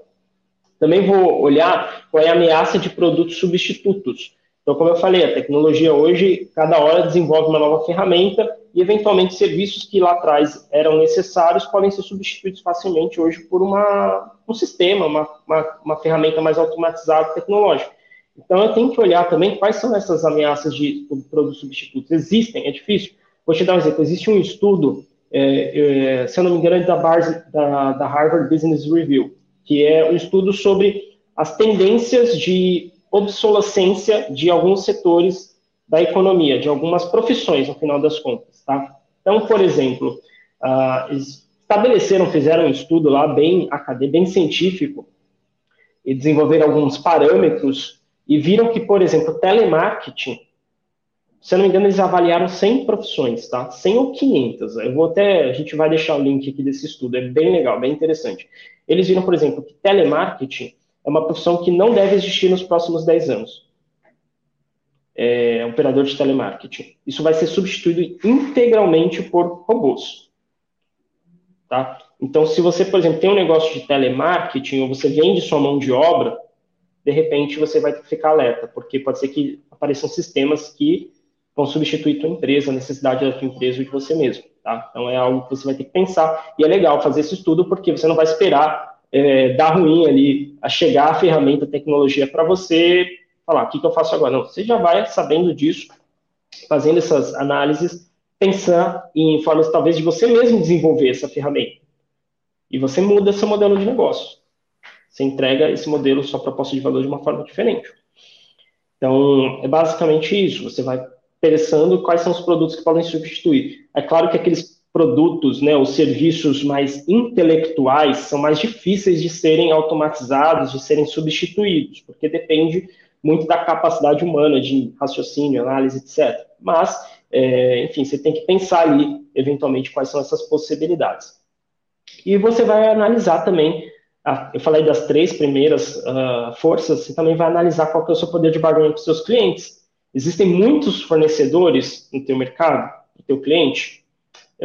Também vou olhar qual é a ameaça de produtos substitutos. Então, como eu falei, a tecnologia hoje, cada hora desenvolve uma nova ferramenta e, eventualmente, serviços que lá atrás eram necessários podem ser substituídos facilmente hoje por uma, um sistema, uma, uma, uma ferramenta mais automatizada, tecnológica. Então, eu tenho que olhar também quais são essas ameaças de produtos substitutos. Existem, é difícil. Vou te dar um exemplo. Existe um estudo, é, é, se eu não me engano, é da, da, da Harvard Business Review, que é um estudo sobre as tendências de obsolescência de alguns setores da economia, de algumas profissões, no final das contas, tá? Então, por exemplo, uh, estabeleceram, fizeram um estudo lá bem acadêmico, bem científico, e desenvolveram alguns parâmetros e viram que, por exemplo, telemarketing, se não me engano, eles avaliaram 100 profissões, tá? 100 ou 500. Eu vou até, a gente vai deixar o link aqui desse estudo, é bem legal, bem interessante. Eles viram, por exemplo, que telemarketing é uma profissão que não deve existir nos próximos 10 anos. É, operador de telemarketing. Isso vai ser substituído integralmente por robôs. Tá? Então, se você, por exemplo, tem um negócio de telemarketing ou você vende sua mão de obra, de repente você vai ter que ficar alerta, porque pode ser que apareçam sistemas que vão substituir tua empresa, a necessidade da tua empresa ou de você mesmo. Tá? Então, é algo que você vai ter que pensar. E é legal fazer esse estudo, porque você não vai esperar é, dar ruim ali, a chegar a ferramenta, a tecnologia para você falar, o que, que eu faço agora? Não, você já vai sabendo disso, fazendo essas análises, pensar em formas talvez de você mesmo desenvolver essa ferramenta. E você muda seu modelo de negócio. Você entrega esse modelo, sua proposta de valor de uma forma diferente. Então, é basicamente isso. Você vai pensando quais são os produtos que podem substituir. É claro que aqueles produtos, né, os serviços mais intelectuais são mais difíceis de serem automatizados, de serem substituídos, porque depende muito da capacidade humana de raciocínio, análise, etc. Mas, é, enfim, você tem que pensar ali, eventualmente, quais são essas possibilidades. E você vai analisar também, ah, eu falei das três primeiras uh, forças, você também vai analisar qual é o seu poder de barganha para os seus clientes. Existem muitos fornecedores no teu mercado, no teu cliente,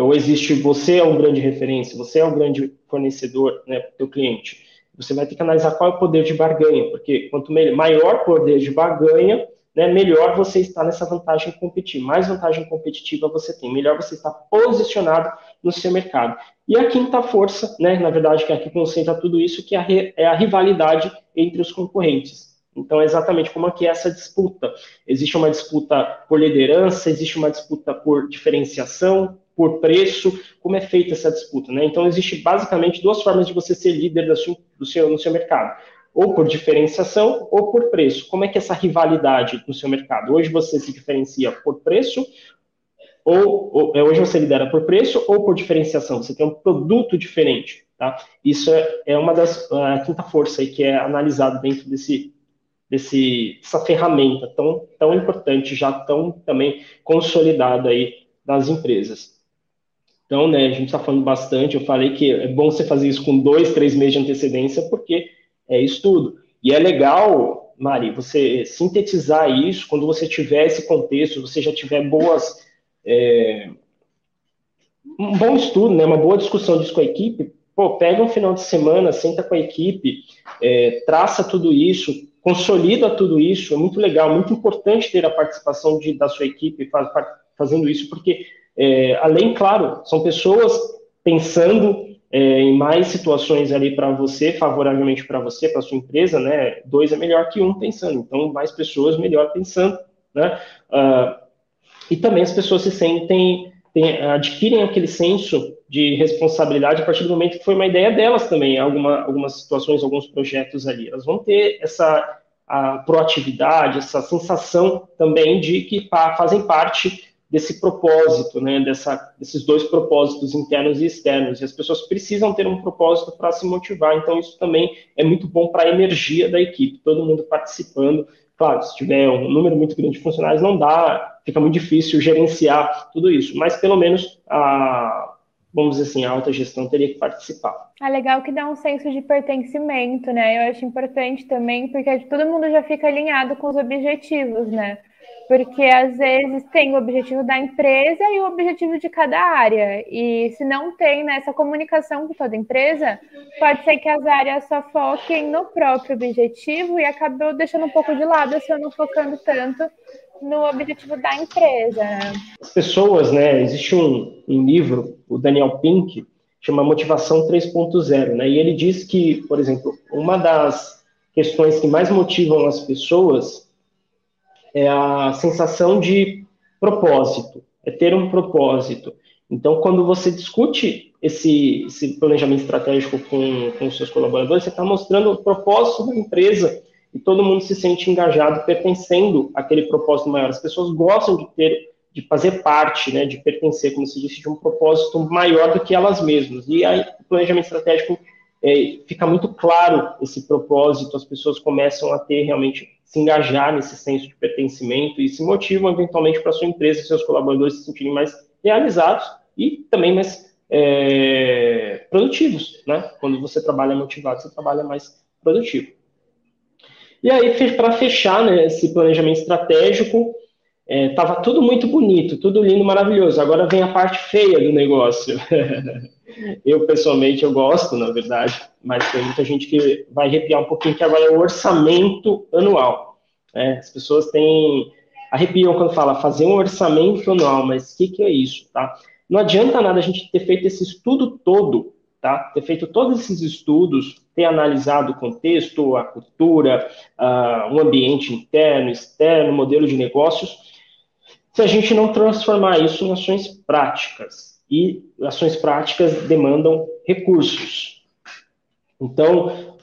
ou existe você é um grande referência, você é um grande fornecedor né, para o teu cliente. Você vai ter que analisar qual é o poder de barganha, porque quanto maior poder de barganha, né, melhor você está nessa vantagem competitiva. Mais vantagem competitiva você tem, melhor você está posicionado no seu mercado. E a quinta força, né, na verdade, que aqui concentra tudo isso, que é a, é a rivalidade entre os concorrentes. Então, é exatamente como aqui é essa disputa. Existe uma disputa por liderança, existe uma disputa por diferenciação, por preço, como é feita essa disputa, né? Então, existe basicamente duas formas de você ser líder sua, do seu, no seu mercado. Ou por diferenciação ou por preço. Como é que é essa rivalidade no seu mercado? Hoje você se diferencia por preço, ou, ou é, hoje você lidera por preço ou por diferenciação. Você tem um produto diferente, tá? Isso é, é uma das a quinta força aí que é analisado dentro desse desse essa ferramenta tão tão importante, já tão também consolidada aí das empresas. Então, né, a gente está falando bastante. Eu falei que é bom você fazer isso com dois, três meses de antecedência, porque é estudo. E é legal, Mari, você sintetizar isso quando você tiver esse contexto, você já tiver boas. É, um bom estudo, né, uma boa discussão disso com a equipe. Pô, pega um final de semana, senta com a equipe, é, traça tudo isso, consolida tudo isso. É muito legal, muito importante ter a participação de, da sua equipe faz, fazendo isso, porque é, além, claro, são pessoas pensando é, em mais situações ali para você, favoravelmente para você, para sua empresa, né? Dois é melhor que um pensando, então mais pessoas melhor pensando, né? Uh, e também as pessoas se sentem tem, adquirem aquele senso de responsabilidade a partir do momento que foi uma ideia delas também, alguma, algumas situações, alguns projetos ali. Elas vão ter essa a proatividade, essa sensação também de que fazem parte desse propósito, né, dessa, desses dois propósitos internos e externos. E as pessoas precisam ter um propósito para se motivar. Então, isso também é muito bom para a energia da equipe, todo mundo participando. Claro, se tiver um número muito grande de funcionários, não dá, fica muito difícil gerenciar tudo isso, mas pelo menos a, vamos dizer assim, a alta gestão teria que participar. É legal que dá um senso de pertencimento, né? Eu acho importante também, porque todo mundo já fica alinhado com os objetivos, né? Porque às vezes tem o objetivo da empresa e o objetivo de cada área. E se não tem nessa né, comunicação com toda empresa, pode ser que as áreas só foquem no próprio objetivo e acabou deixando um pouco de lado, se eu não focando tanto no objetivo da empresa. As pessoas, né? Existe um, um livro, o Daniel Pink, chama Motivação 3.0, né? E ele diz que, por exemplo, uma das questões que mais motivam as pessoas é a sensação de propósito, é ter um propósito. Então, quando você discute esse, esse planejamento estratégico com, com os seus colaboradores, você está mostrando o propósito da empresa e todo mundo se sente engajado, pertencendo àquele propósito maior. As pessoas gostam de ter, de fazer parte, né, de pertencer, como se disse, de um propósito maior do que elas mesmas. E aí o planejamento estratégico é, fica muito claro esse propósito, as pessoas começam a ter realmente se engajar nesse senso de pertencimento e se motivam eventualmente para sua empresa seus colaboradores se sentirem mais realizados e também mais é, produtivos, né? Quando você trabalha motivado, você trabalha mais produtivo. E aí, para fechar né, esse planejamento estratégico, estava é, tudo muito bonito, tudo lindo, maravilhoso. Agora vem a parte feia do negócio. eu, pessoalmente, eu gosto, na verdade, mas tem muita gente que vai arrepiar um pouquinho, que agora é o orçamento anual. Né? As pessoas têm... arrepiam quando fala fazer um orçamento anual, mas o que, que é isso, tá? Não adianta nada a gente ter feito esse estudo todo tá? Ter feito todos esses estudos, ter analisado o contexto, a cultura, uh, o ambiente interno, externo, modelo de negócios, se a gente não transformar isso em ações práticas. E ações práticas demandam recursos. Então,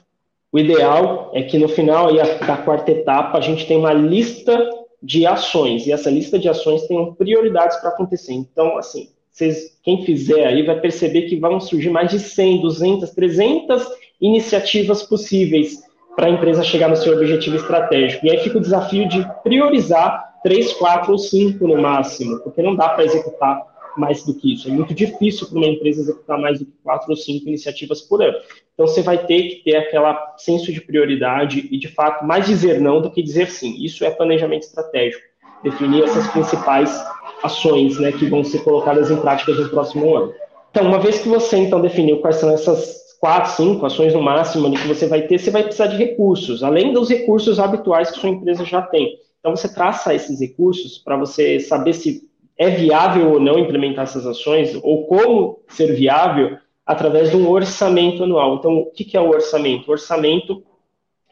o ideal é que no final da quarta etapa a gente tenha uma lista de ações, e essa lista de ações tenham prioridades para acontecer. Então, assim, vocês, quem fizer aí vai perceber que vão surgir mais de 100, 200, 300 iniciativas possíveis para a empresa chegar no seu objetivo estratégico. E aí fica o desafio de priorizar três, quatro ou cinco no máximo, porque não dá para executar mais do que isso. É muito difícil para uma empresa executar mais do que quatro ou cinco iniciativas por ano. Então você vai ter que ter aquela senso de prioridade e, de fato, mais dizer não do que dizer sim. Isso é planejamento estratégico. Definir essas principais ações né, que vão ser colocadas em práticas no próximo ano. Então, uma vez que você então definiu quais são essas quatro, cinco ações no máximo que você vai ter, você vai precisar de recursos, além dos recursos habituais que sua empresa já tem. Então, você traça esses recursos para você saber se é viável ou não implementar essas ações, ou como ser viável, através de um orçamento anual. Então, o que é o orçamento? O orçamento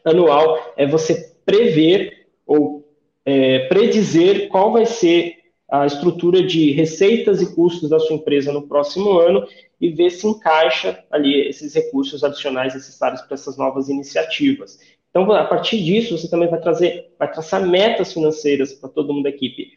anual é você prever ou é, predizer qual vai ser a estrutura de receitas e custos da sua empresa no próximo ano e ver se encaixa ali esses recursos adicionais necessários para essas novas iniciativas. Então, a partir disso, você também vai trazer, vai traçar metas financeiras para todo mundo da equipe.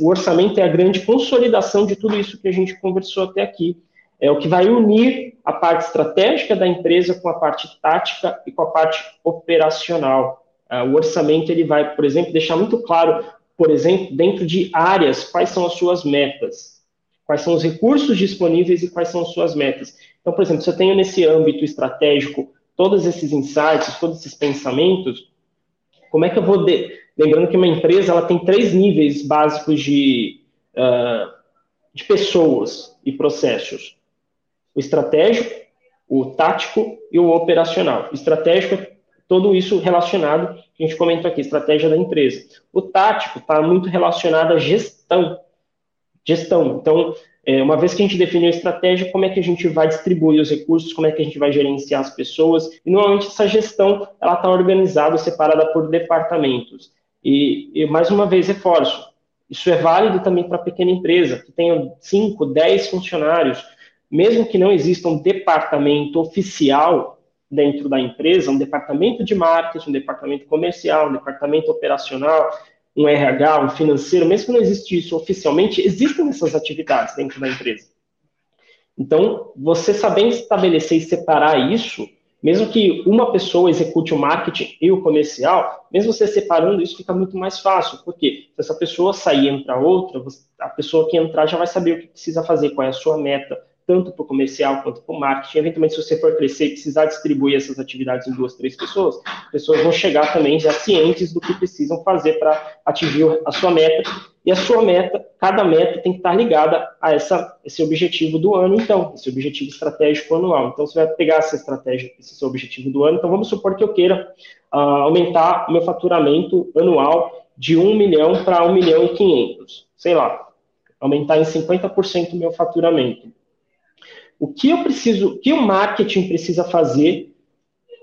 O orçamento é a grande consolidação de tudo isso que a gente conversou até aqui. É o que vai unir a parte estratégica da empresa com a parte tática e com a parte operacional. Ah, o orçamento ele vai, por exemplo, deixar muito claro por exemplo, dentro de áreas, quais são as suas metas, quais são os recursos disponíveis e quais são as suas metas. Então, por exemplo, se eu tenho nesse âmbito estratégico todos esses insights, todos esses pensamentos, como é que eu vou. De... Lembrando que uma empresa ela tem três níveis básicos de, uh, de pessoas e processos: o estratégico, o tático e o operacional. O estratégico é tudo isso relacionado, a gente comentou aqui, estratégia da empresa. O tático está muito relacionado à gestão. Gestão. Então, é, uma vez que a gente definiu a estratégia, como é que a gente vai distribuir os recursos, como é que a gente vai gerenciar as pessoas. E normalmente essa gestão ela está organizada, separada por departamentos. E, e mais uma vez reforço, Isso é válido também para pequena empresa, que tenha 5, 10 funcionários. Mesmo que não exista um departamento oficial dentro da empresa, um departamento de marketing, um departamento comercial, um departamento operacional, um RH, um financeiro, mesmo que não exista isso oficialmente, existem essas atividades dentro da empresa. Então, você saber estabelecer e separar isso, mesmo que uma pessoa execute o marketing e o comercial, mesmo você separando isso fica muito mais fácil, porque se essa pessoa sair e entrar outra, a pessoa que entrar já vai saber o que precisa fazer, qual é a sua meta, tanto para o comercial quanto para o marketing. Eventualmente, se você for crescer e precisar distribuir essas atividades em duas, três pessoas, pessoas vão chegar também já cientes do que precisam fazer para atingir a sua meta. E a sua meta, cada meta tem que estar ligada a essa, esse objetivo do ano, então, esse objetivo estratégico anual. Então, você vai pegar essa estratégia, esse seu objetivo do ano. Então, vamos supor que eu queira uh, aumentar o meu faturamento anual de 1 milhão para 1 milhão e 500. Sei lá, aumentar em 50% o meu faturamento. O que eu preciso, o que o marketing precisa fazer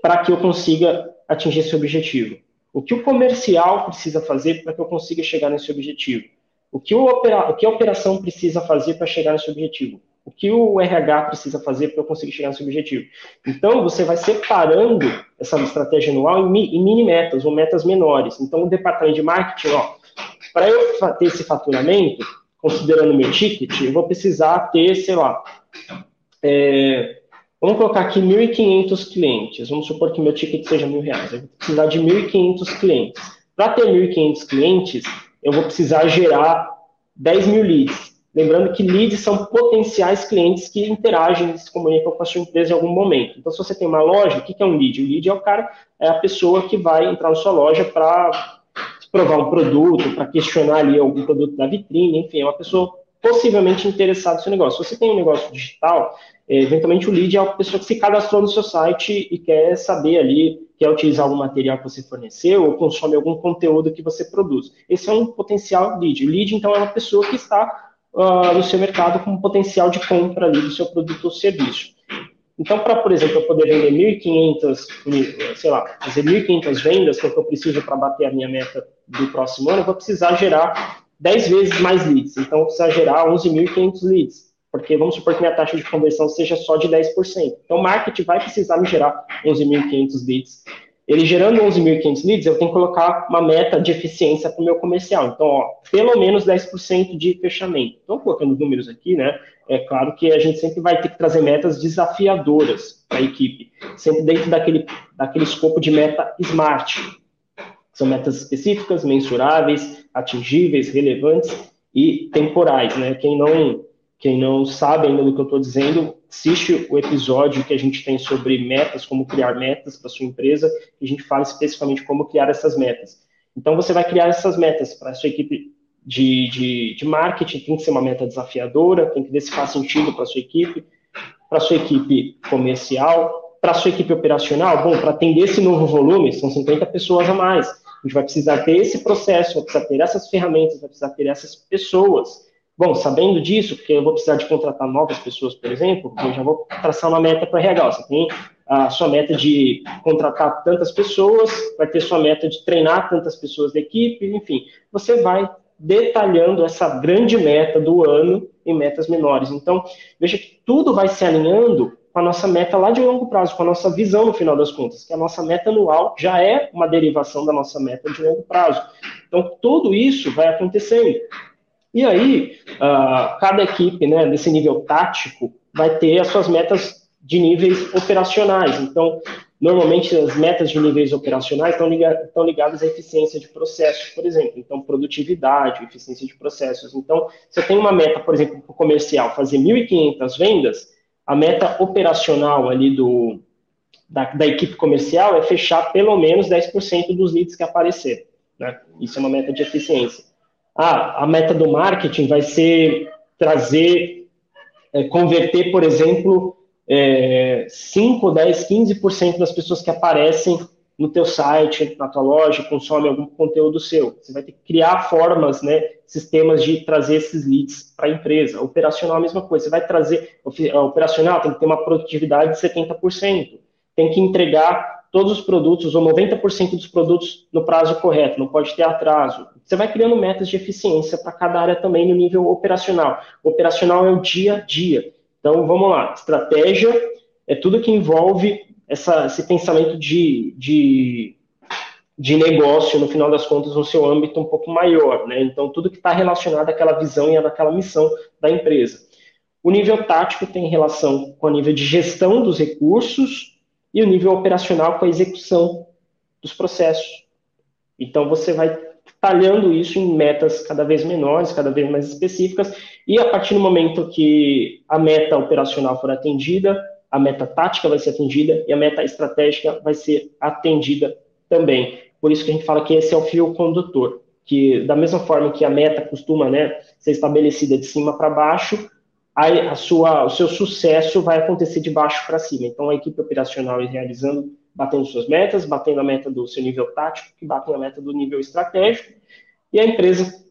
para que eu consiga atingir esse objetivo? O que o comercial precisa fazer para que eu consiga chegar nesse objetivo? O que, o, opera, o que a operação precisa fazer para chegar nesse objetivo? O que o RH precisa fazer para eu conseguir chegar nesse objetivo? Então, você vai separando essa estratégia anual em, em mini metas ou metas menores. Então, o departamento de marketing, ó, para eu ter esse faturamento, considerando meu ticket, eu vou precisar ter, sei lá, é, vamos colocar aqui 1.500 clientes. Vamos supor que meu ticket seja mil reais. Eu vou precisar de 1.500 clientes. Para ter 1.500 clientes, eu vou precisar gerar 10 mil leads. Lembrando que leads são potenciais clientes que interagem e se comunicam com a sua empresa em algum momento. Então, se você tem uma loja, o que é um lead? O lead é o cara, é a pessoa que vai entrar na sua loja para provar um produto, para questionar ali algum produto da vitrine, enfim, é uma pessoa possivelmente interessado no seu negócio. Se você tem um negócio digital, é, eventualmente o lead é a pessoa que se cadastrou no seu site e quer saber ali, quer utilizar algum material que você forneceu ou consome algum conteúdo que você produz. Esse é um potencial lead. O lead, então, é uma pessoa que está uh, no seu mercado com um potencial de compra ali do seu produto ou serviço. Então, para, por exemplo, eu poder vender 1.500, sei lá, fazer 1.500 vendas, que é o que eu preciso para bater a minha meta do próximo ano, eu vou precisar gerar 10 vezes mais leads. Então, precisa gerar 11.500 leads, porque vamos supor que minha taxa de conversão seja só de 10%. Então, o marketing vai precisar me gerar 11.500 leads. Ele gerando 11.500 leads, eu tenho que colocar uma meta de eficiência para o meu comercial. Então, ó, pelo menos 10% de fechamento. Então, colocando números aqui, né? É claro que a gente sempre vai ter que trazer metas desafiadoras para a equipe, sempre dentro daquele, daquele escopo de meta SMART, são metas específicas, mensuráveis, atingíveis, relevantes e temporais. Né? Quem, não, quem não sabe ainda do que eu estou dizendo, assiste o episódio que a gente tem sobre metas, como criar metas para sua empresa, e a gente fala especificamente como criar essas metas. Então, você vai criar essas metas para a sua equipe de, de, de marketing, tem que ser uma meta desafiadora, tem que ver se faz sentido para a sua equipe, para a sua equipe comercial, para a sua equipe operacional, bom, para atender esse novo volume, são 50 pessoas a mais. A gente vai precisar ter esse processo, vai precisar ter essas ferramentas, vai precisar ter essas pessoas. Bom, sabendo disso, porque eu vou precisar de contratar novas pessoas, por exemplo, eu já vou traçar uma meta para RH. Você tem a sua meta de contratar tantas pessoas, vai ter sua meta de treinar tantas pessoas da equipe, enfim. Você vai detalhando essa grande meta do ano em metas menores. Então, veja que tudo vai se alinhando com a nossa meta lá de longo prazo, com a nossa visão no final das contas, que a nossa meta anual já é uma derivação da nossa meta de longo prazo. Então, tudo isso vai acontecendo. E aí, uh, cada equipe, né, desse nível tático, vai ter as suas metas de níveis operacionais. Então, normalmente as metas de níveis operacionais estão, ligadas, ligadas à eficiência de processos, por exemplo. Então, produtividade, eficiência de processos. Então, se eu tenho uma meta, por exemplo, para o comercial, fazer 1.500 vendas, a meta operacional ali do, da, da, equipe comercial é fechar pelo menos 10% dos leads que aparecer. Né? Isso é uma meta de eficiência. Ah, a meta do marketing vai ser trazer, é, converter, por exemplo, é, 5, 10, 15% das pessoas que aparecem no teu site, na tua loja, consome algum conteúdo seu. Você vai ter que criar formas, né, sistemas de trazer esses leads para a empresa. Operacional, a mesma coisa. Você vai trazer, operacional tem que ter uma produtividade de 70%. Tem que entregar todos os produtos ou 90% dos produtos no prazo correto, não pode ter atraso. Você vai criando metas de eficiência para cada área também no nível operacional. O operacional é o dia a dia. Então, vamos lá. Estratégia é tudo que envolve essa, esse pensamento de, de, de negócio, no final das contas, no seu âmbito um pouco maior. Né? Então, tudo que está relacionado àquela visão e àquela missão da empresa. O nível tático tem relação com o nível de gestão dos recursos e o nível operacional com a execução dos processos. Então, você vai talhando isso em metas cada vez menores, cada vez mais específicas, e a partir do momento que a meta operacional for atendida, a meta tática vai ser atendida e a meta estratégica vai ser atendida também. Por isso que a gente fala que esse é o fio condutor, que da mesma forma que a meta costuma né, ser estabelecida de cima para baixo, a, sua, o seu sucesso vai acontecer de baixo para cima. Então, a equipe operacional realizando, batendo suas metas, batendo a meta do seu nível tático, que batem a meta do nível estratégico, e a empresa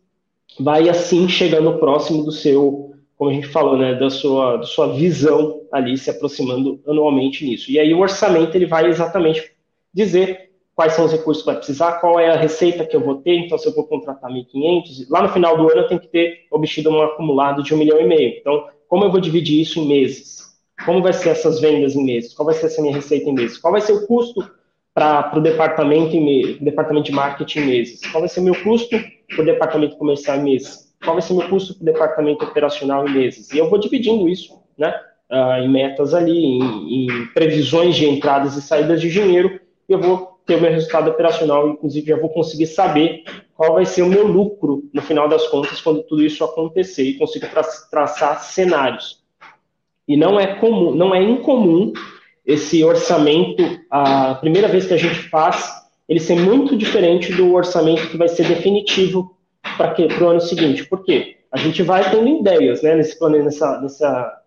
vai assim chegando próximo do seu, como a gente falou, né, da sua, da sua visão ali, se aproximando anualmente nisso. E aí o orçamento ele vai exatamente dizer quais são os recursos que vai precisar, qual é a receita que eu vou ter, então se eu vou contratar 1.500, lá no final do ano eu tenho que ter obtido um acumulado de um milhão e meio. Então, como eu vou dividir isso em meses? Como vai ser essas vendas em meses? Qual vai ser essa minha receita em meses? Qual vai ser o custo para o departamento, em departamento de marketing em meses? Qual vai ser o meu custo para o departamento comercial em meses? Qual vai ser meu custo para o departamento operacional em meses? E eu vou dividindo isso né, uh, em metas ali, em, em previsões de entradas e saídas de dinheiro, eu vou ter o meu resultado operacional, inclusive já vou conseguir saber qual vai ser o meu lucro no final das contas quando tudo isso acontecer e consigo tra traçar cenários. E não é comum, não é incomum esse orçamento, a primeira vez que a gente faz, ele ser muito diferente do orçamento que vai ser definitivo para o ano seguinte. Por quê? A gente vai tendo ideias, né, nesse plane, nessa, nessa,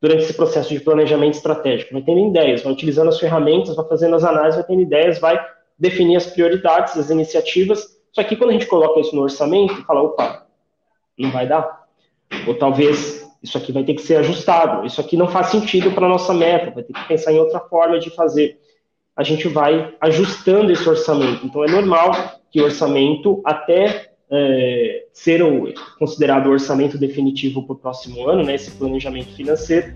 durante esse processo de planejamento estratégico, vai tendo ideias, vai utilizando as ferramentas, vai fazendo as análises, vai tendo ideias, vai definir as prioridades, as iniciativas só que quando a gente coloca isso no orçamento, fala, opa, não vai dar. Ou talvez isso aqui vai ter que ser ajustado. Isso aqui não faz sentido para a nossa meta, vai ter que pensar em outra forma de fazer. A gente vai ajustando esse orçamento. Então é normal que o orçamento, até é, ser o, considerado o orçamento definitivo para o próximo ano, né, esse planejamento financeiro,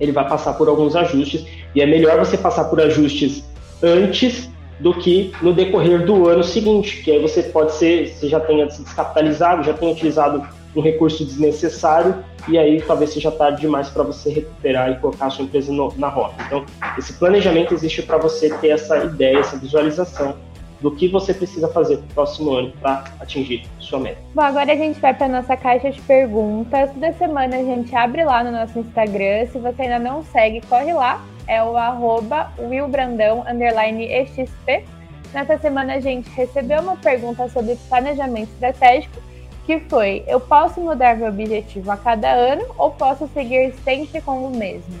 ele vai passar por alguns ajustes. E é melhor você passar por ajustes antes do que no decorrer do ano seguinte, que aí você pode ser, você já tenha se descapitalizado, já tenha utilizado um recurso desnecessário e aí talvez seja tarde demais para você recuperar e colocar a sua empresa no, na rota. Então, esse planejamento existe para você ter essa ideia, essa visualização do que você precisa fazer para o próximo ano para atingir sua meta. Bom, agora a gente vai para nossa caixa de perguntas. Toda semana a gente abre lá no nosso Instagram. Se você ainda não segue, corre lá é o arroba willbrandão, underline XP. Nessa semana a gente recebeu uma pergunta sobre planejamento estratégico, que foi, eu posso mudar meu objetivo a cada ano ou posso seguir sempre com o mesmo?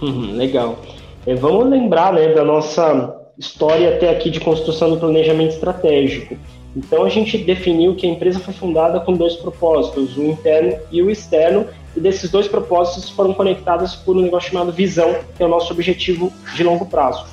Legal. É, vamos lembrar né, da nossa história até aqui de construção do planejamento estratégico. Então a gente definiu que a empresa foi fundada com dois propósitos, o interno e o externo, e desses dois propósitos foram conectados por um negócio chamado visão, que é o nosso objetivo de longo prazo.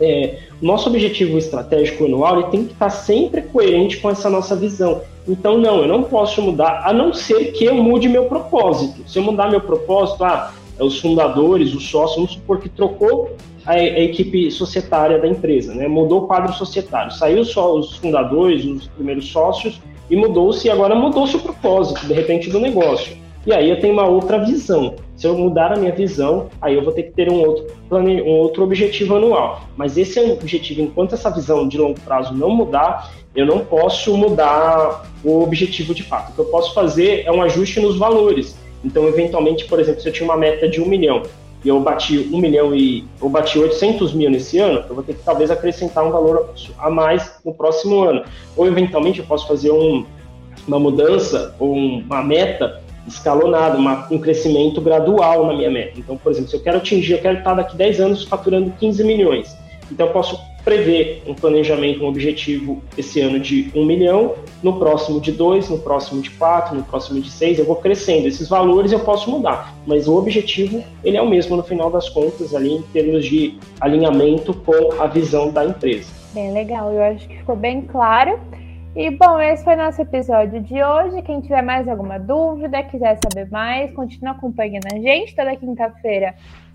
É, o nosso objetivo estratégico anual ele tem que estar sempre coerente com essa nossa visão. Então, não, eu não posso mudar, a não ser que eu mude meu propósito. Se eu mudar meu propósito, ah, é os fundadores, os sócios, vamos supor que trocou a, a, equipe societária da empresa, né? mudou o quadro societário, saiu só os fundadores, os primeiros sócios, e mudou-se, agora mudou-se o propósito, de repente, do negócio. E aí eu tenho uma outra visão. Se eu mudar a minha visão, aí eu vou ter que ter um outro, plane... um outro objetivo anual. Mas esse é objetivo, enquanto essa visão de longo prazo não mudar, eu não posso mudar o objetivo de fato. O que eu posso fazer é um ajuste nos valores. Então, eventualmente, por exemplo, se eu tinha uma meta de um milhão e eu bati um milhão e eu bati 800 mil nesse ano, eu vou ter que talvez acrescentar um valor a mais no próximo ano. Ou eventualmente eu posso fazer um, uma mudança ou uma meta escalonada, uma, um crescimento gradual na minha meta. Então, por exemplo, se eu quero atingir, eu quero estar daqui 10 anos faturando 15 milhões. Então eu posso prever um planejamento, um objetivo esse ano de um milhão, no próximo de dois, no próximo de quatro, no próximo de seis, eu vou crescendo. Esses valores eu posso mudar, mas o objetivo ele é o mesmo no final das contas ali em termos de alinhamento com a visão da empresa. Bem legal, eu acho que ficou bem claro. E bom, esse foi nosso episódio de hoje. Quem tiver mais alguma dúvida, quiser saber mais, continue acompanhando a gente. Toda quinta-feira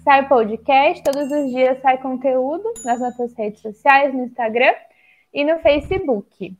sai podcast, todos os dias sai conteúdo nas nossas redes sociais, no Instagram e no Facebook.